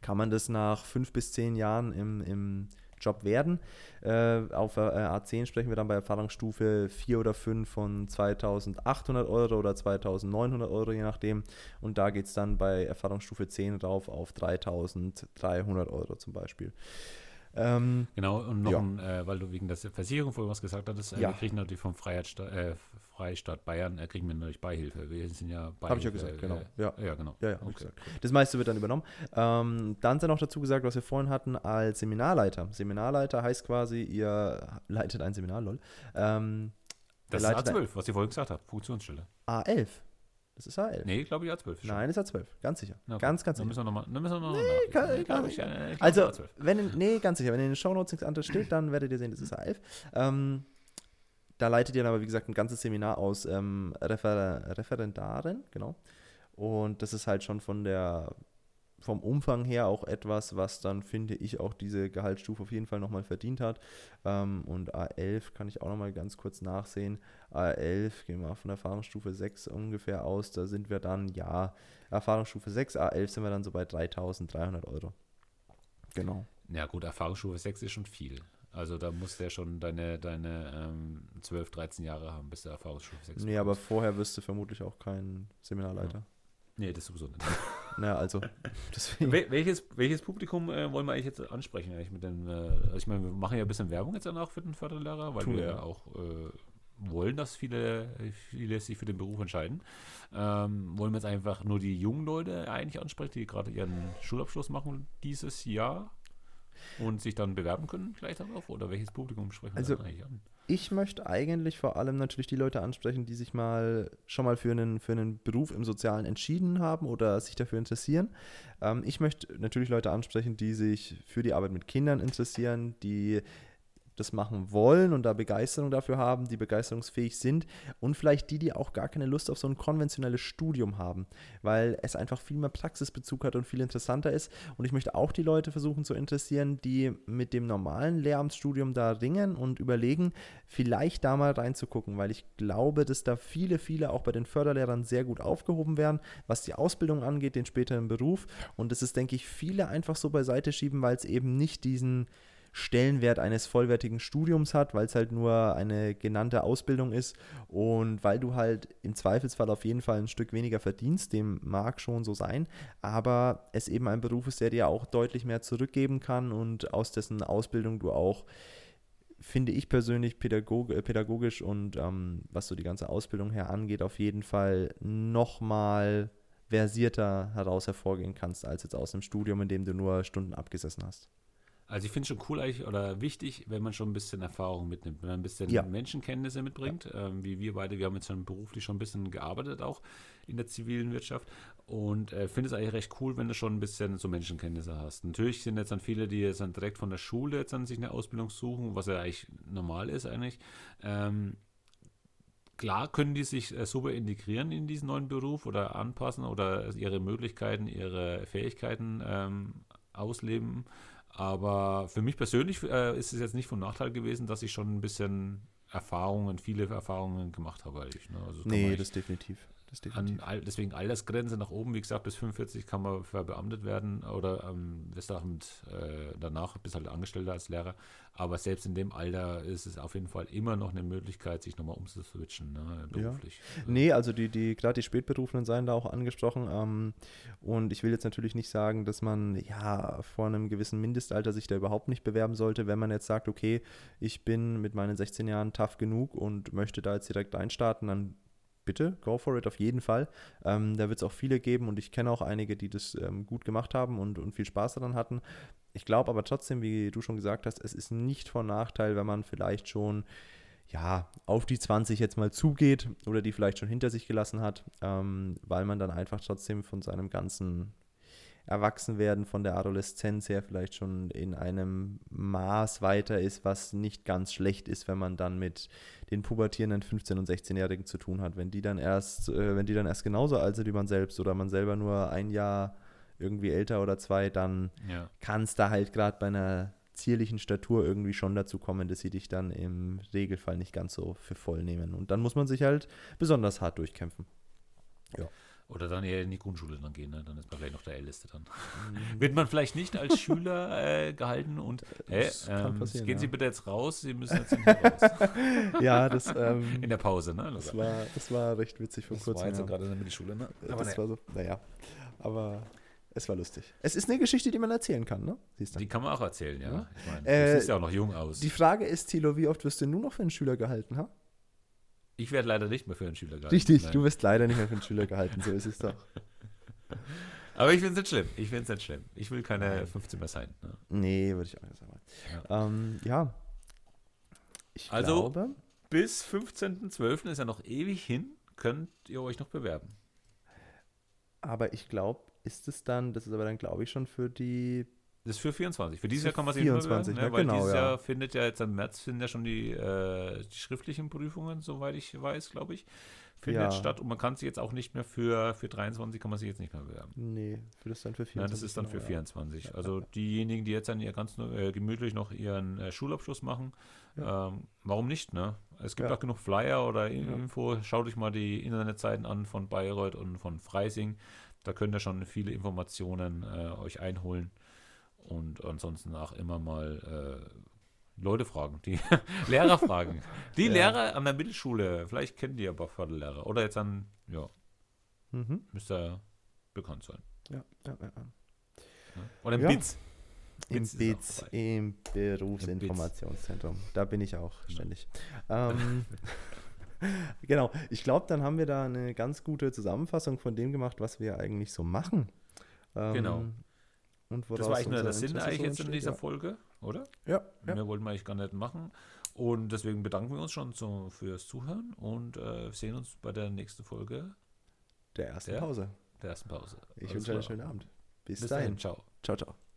kann man das nach fünf bis zehn Jahren im, im Job werden. Äh, auf äh, A10 sprechen wir dann bei Erfahrungsstufe 4 oder 5 von 2800 Euro oder 2900 Euro, je nachdem. Und da geht es dann bei Erfahrungsstufe 10 rauf auf 3300 Euro zum Beispiel. Ähm, genau, und noch, ja. ein, äh, weil du wegen der Versicherung vorhin was gesagt hattest, äh, ja. wir kriegen natürlich vom Freiheitsstaat, äh, Freistaat Bayern, äh, kriegen wir natürlich Beihilfe. Wir sind ja Beihilfe. Habe ich ja gesagt, genau. Äh, ja. ja, genau. Ja, ja, okay. gesagt. Das meiste wird dann übernommen. Ähm, dann sei noch dazu gesagt, was wir vorhin hatten als Seminarleiter. Seminarleiter heißt quasi, ihr leitet ein Seminar, lol. Ähm, das ist A12, was ihr vorhin gesagt habt, Funktionsstelle. A11. Das ist A11. Nee, glaube ich A12. Nein, ist A12. Ganz sicher. Okay. Ganz, ganz sicher. Dann müssen wir nochmal noch mal nee, kann, nee, kann, ich, ich Also, A12. wenn, nee, ganz sicher. Wenn in den Shownotes nichts anderes steht, dann werdet ihr sehen, das ist A11. Ähm, da leitet ihr dann aber, wie gesagt, ein ganzes Seminar aus ähm, Refer Referendaren, genau. Und das ist halt schon von der vom Umfang her auch etwas, was dann, finde ich, auch diese Gehaltsstufe auf jeden Fall nochmal verdient hat. Ähm, und A11 kann ich auch nochmal ganz kurz nachsehen. A11, gehen wir von Erfahrungsstufe 6 ungefähr aus, da sind wir dann, ja, Erfahrungsstufe 6, A11 sind wir dann so bei 3300 Euro. Genau. Ja gut, Erfahrungsstufe 6 ist schon viel. Also da musst du ja schon deine, deine ähm, 12, 13 Jahre haben, bis der Erfahrungsstufe 6 Nee, aber vorher wirst du vermutlich auch kein Seminarleiter. Ja. Nee, das sowieso nicht. Na, also. Wel welches, welches Publikum äh, wollen wir eigentlich jetzt ansprechen? Eigentlich mit den, äh, also ich meine, wir machen ja ein bisschen Werbung jetzt danach für den Förderlehrer, weil Tun wir ja auch äh, wollen, dass viele, viele sich für den Beruf entscheiden. Ähm, wollen wir jetzt einfach nur die jungen Leute eigentlich ansprechen, die gerade ihren Schulabschluss machen dieses Jahr und sich dann bewerben können gleich darauf? Oder welches Publikum sprechen wir also, eigentlich an? Ich möchte eigentlich vor allem natürlich die Leute ansprechen, die sich mal schon mal für einen, für einen Beruf im Sozialen entschieden haben oder sich dafür interessieren. Ähm, ich möchte natürlich Leute ansprechen, die sich für die Arbeit mit Kindern interessieren, die das machen wollen und da Begeisterung dafür haben, die begeisterungsfähig sind und vielleicht die, die auch gar keine Lust auf so ein konventionelles Studium haben, weil es einfach viel mehr Praxisbezug hat und viel interessanter ist. Und ich möchte auch die Leute versuchen zu interessieren, die mit dem normalen Lehramtsstudium da ringen und überlegen, vielleicht da mal reinzugucken, weil ich glaube, dass da viele, viele auch bei den Förderlehrern sehr gut aufgehoben werden, was die Ausbildung angeht, den späteren Beruf. Und das ist, denke ich, viele einfach so beiseite schieben, weil es eben nicht diesen Stellenwert eines vollwertigen Studiums hat, weil es halt nur eine genannte Ausbildung ist und weil du halt im Zweifelsfall auf jeden Fall ein Stück weniger verdienst, dem mag schon so sein, aber es eben ein Beruf ist, der dir auch deutlich mehr zurückgeben kann und aus dessen Ausbildung du auch finde ich persönlich äh, pädagogisch und ähm, was so die ganze Ausbildung her angeht, auf jeden Fall nochmal versierter heraus hervorgehen kannst, als jetzt aus einem Studium, in dem du nur Stunden abgesessen hast. Also ich finde es schon cool eigentlich oder wichtig, wenn man schon ein bisschen Erfahrung mitnimmt, wenn man ein bisschen ja. Menschenkenntnisse mitbringt, ja. ähm, wie wir beide, wir haben jetzt schon beruflich schon ein bisschen gearbeitet auch in der zivilen Wirtschaft und äh, finde es eigentlich recht cool, wenn du schon ein bisschen so Menschenkenntnisse hast. Natürlich sind jetzt dann viele, die jetzt dann direkt von der Schule jetzt dann sich eine Ausbildung suchen, was ja eigentlich normal ist eigentlich. Ähm, klar können die sich äh, super integrieren in diesen neuen Beruf oder anpassen oder ihre Möglichkeiten, ihre Fähigkeiten ähm, ausleben. Aber für mich persönlich äh, ist es jetzt nicht von Nachteil gewesen, dass ich schon ein bisschen Erfahrungen, viele Erfahrungen gemacht habe. Eigentlich, ne? also nee, das definitiv. Das. An, deswegen Altersgrenze nach oben, wie gesagt, bis 45 kann man verbeamtet werden oder ähm, das äh, danach bis halt Angestellter als Lehrer. Aber selbst in dem Alter ist es auf jeden Fall immer noch eine Möglichkeit, sich nochmal umzuswitchen, ne, beruflich. Ja. Nee, also die, die, gerade die Spätberufenen seien da auch angesprochen. Ähm, und ich will jetzt natürlich nicht sagen, dass man ja vor einem gewissen Mindestalter sich da überhaupt nicht bewerben sollte, wenn man jetzt sagt, okay, ich bin mit meinen 16 Jahren tough genug und möchte da jetzt direkt einstarten, dann bitte, go for it auf jeden Fall. Ähm, da wird es auch viele geben und ich kenne auch einige, die das ähm, gut gemacht haben und, und viel Spaß daran hatten. Ich glaube aber trotzdem, wie du schon gesagt hast, es ist nicht von Nachteil, wenn man vielleicht schon ja, auf die 20 jetzt mal zugeht oder die vielleicht schon hinter sich gelassen hat, ähm, weil man dann einfach trotzdem von seinem ganzen Erwachsenwerden von der Adoleszenz her vielleicht schon in einem Maß weiter ist, was nicht ganz schlecht ist, wenn man dann mit den pubertierenden 15- und 16-Jährigen zu tun hat. Wenn die dann erst, äh, wenn die dann erst genauso alt sind wie man selbst oder man selber nur ein Jahr irgendwie älter oder zwei, dann ja. kann es da halt gerade bei einer zierlichen Statur irgendwie schon dazu kommen, dass sie dich dann im Regelfall nicht ganz so für voll nehmen. Und dann muss man sich halt besonders hart durchkämpfen. Ja. Oder dann eher in die Grundschule dann gehen, ne? dann ist man vielleicht noch der Älteste dann. Mhm. Wird man vielleicht nicht als Schüler äh, gehalten und hey, ähm, gehen ja. Sie bitte jetzt raus, Sie müssen jetzt raus. ja, das ähm, in der Pause, ne? Das war, das war recht witzig vor kurzem. Das war jetzt ja. gerade in der Mittelschule, ne? Aber das naja. war so, naja. Aber es war lustig. Es ist eine Geschichte, die man erzählen kann, ne? Die kann man auch erzählen, ja. ja. Ich meine, äh, du siehst ja auch noch jung aus. Die Frage ist, Thilo, wie oft wirst du nur noch für einen Schüler gehalten, ha? Ich werde leider nicht mehr für einen Schüler gehalten. Richtig, Nein. du wirst leider nicht mehr für einen Schüler gehalten, so ist es doch. Aber ich finde es nicht schlimm. Ich finde es nicht schlimm. Ich will keine 15 mehr sein. Ne? Nee, würde ich auch nicht sagen. Ja. Ähm, ja. Ich also, glaube, bis 15.12. ist ja noch ewig hin, könnt ihr euch noch bewerben. Aber ich glaube, ist es dann, das ist aber dann, glaube ich, schon für die das ist für 24. Für dieses Jahr kann man sich 24, ne, ja, weil genau, dieses ja. Jahr findet ja jetzt im März finden ja schon die, äh, die schriftlichen Prüfungen, soweit ich weiß, glaube ich, findet ja. statt. Und man kann sich jetzt auch nicht mehr für, für 23 kann man sich jetzt nicht mehr bewerben. Nee, für das dann für 24. Nein, das ist dann für 24. Ja. Also diejenigen, die jetzt dann ihr ganz äh, gemütlich noch ihren äh, Schulabschluss machen, ähm, warum nicht, ne? Es gibt auch genug Flyer oder Info. Schaut euch mal die Internetseiten an von Bayreuth und von Freising. Da könnt ihr schon viele Informationen äh, euch einholen und ansonsten auch immer mal äh, Leute fragen, die Lehrer fragen. Die ja. Lehrer an der Mittelschule, vielleicht kennen die aber Förderlehrer. Oder jetzt an, ja, mhm. müsste bekannt sein. Ja, ja, ja. Oder im ja. BITS. Im BITS, im Berufsinformationszentrum. Da bin ich auch genau. ständig. Ähm, genau, ich glaube, dann haben wir da eine ganz gute Zusammenfassung von dem gemacht, was wir eigentlich so machen. Ähm, genau. Und das war eigentlich nur der Sinn eigentlich jetzt in dieser ja. Folge, oder? Ja, ja. Mehr wollten wir eigentlich gar nicht machen. Und deswegen bedanken wir uns schon so fürs Zuhören und äh, sehen uns bei der nächsten Folge. Der ersten der, Pause. Der ersten Pause. Ich wünsche einen schönen Abend. Bis, Bis dahin. dahin. Ciao. Ciao, ciao.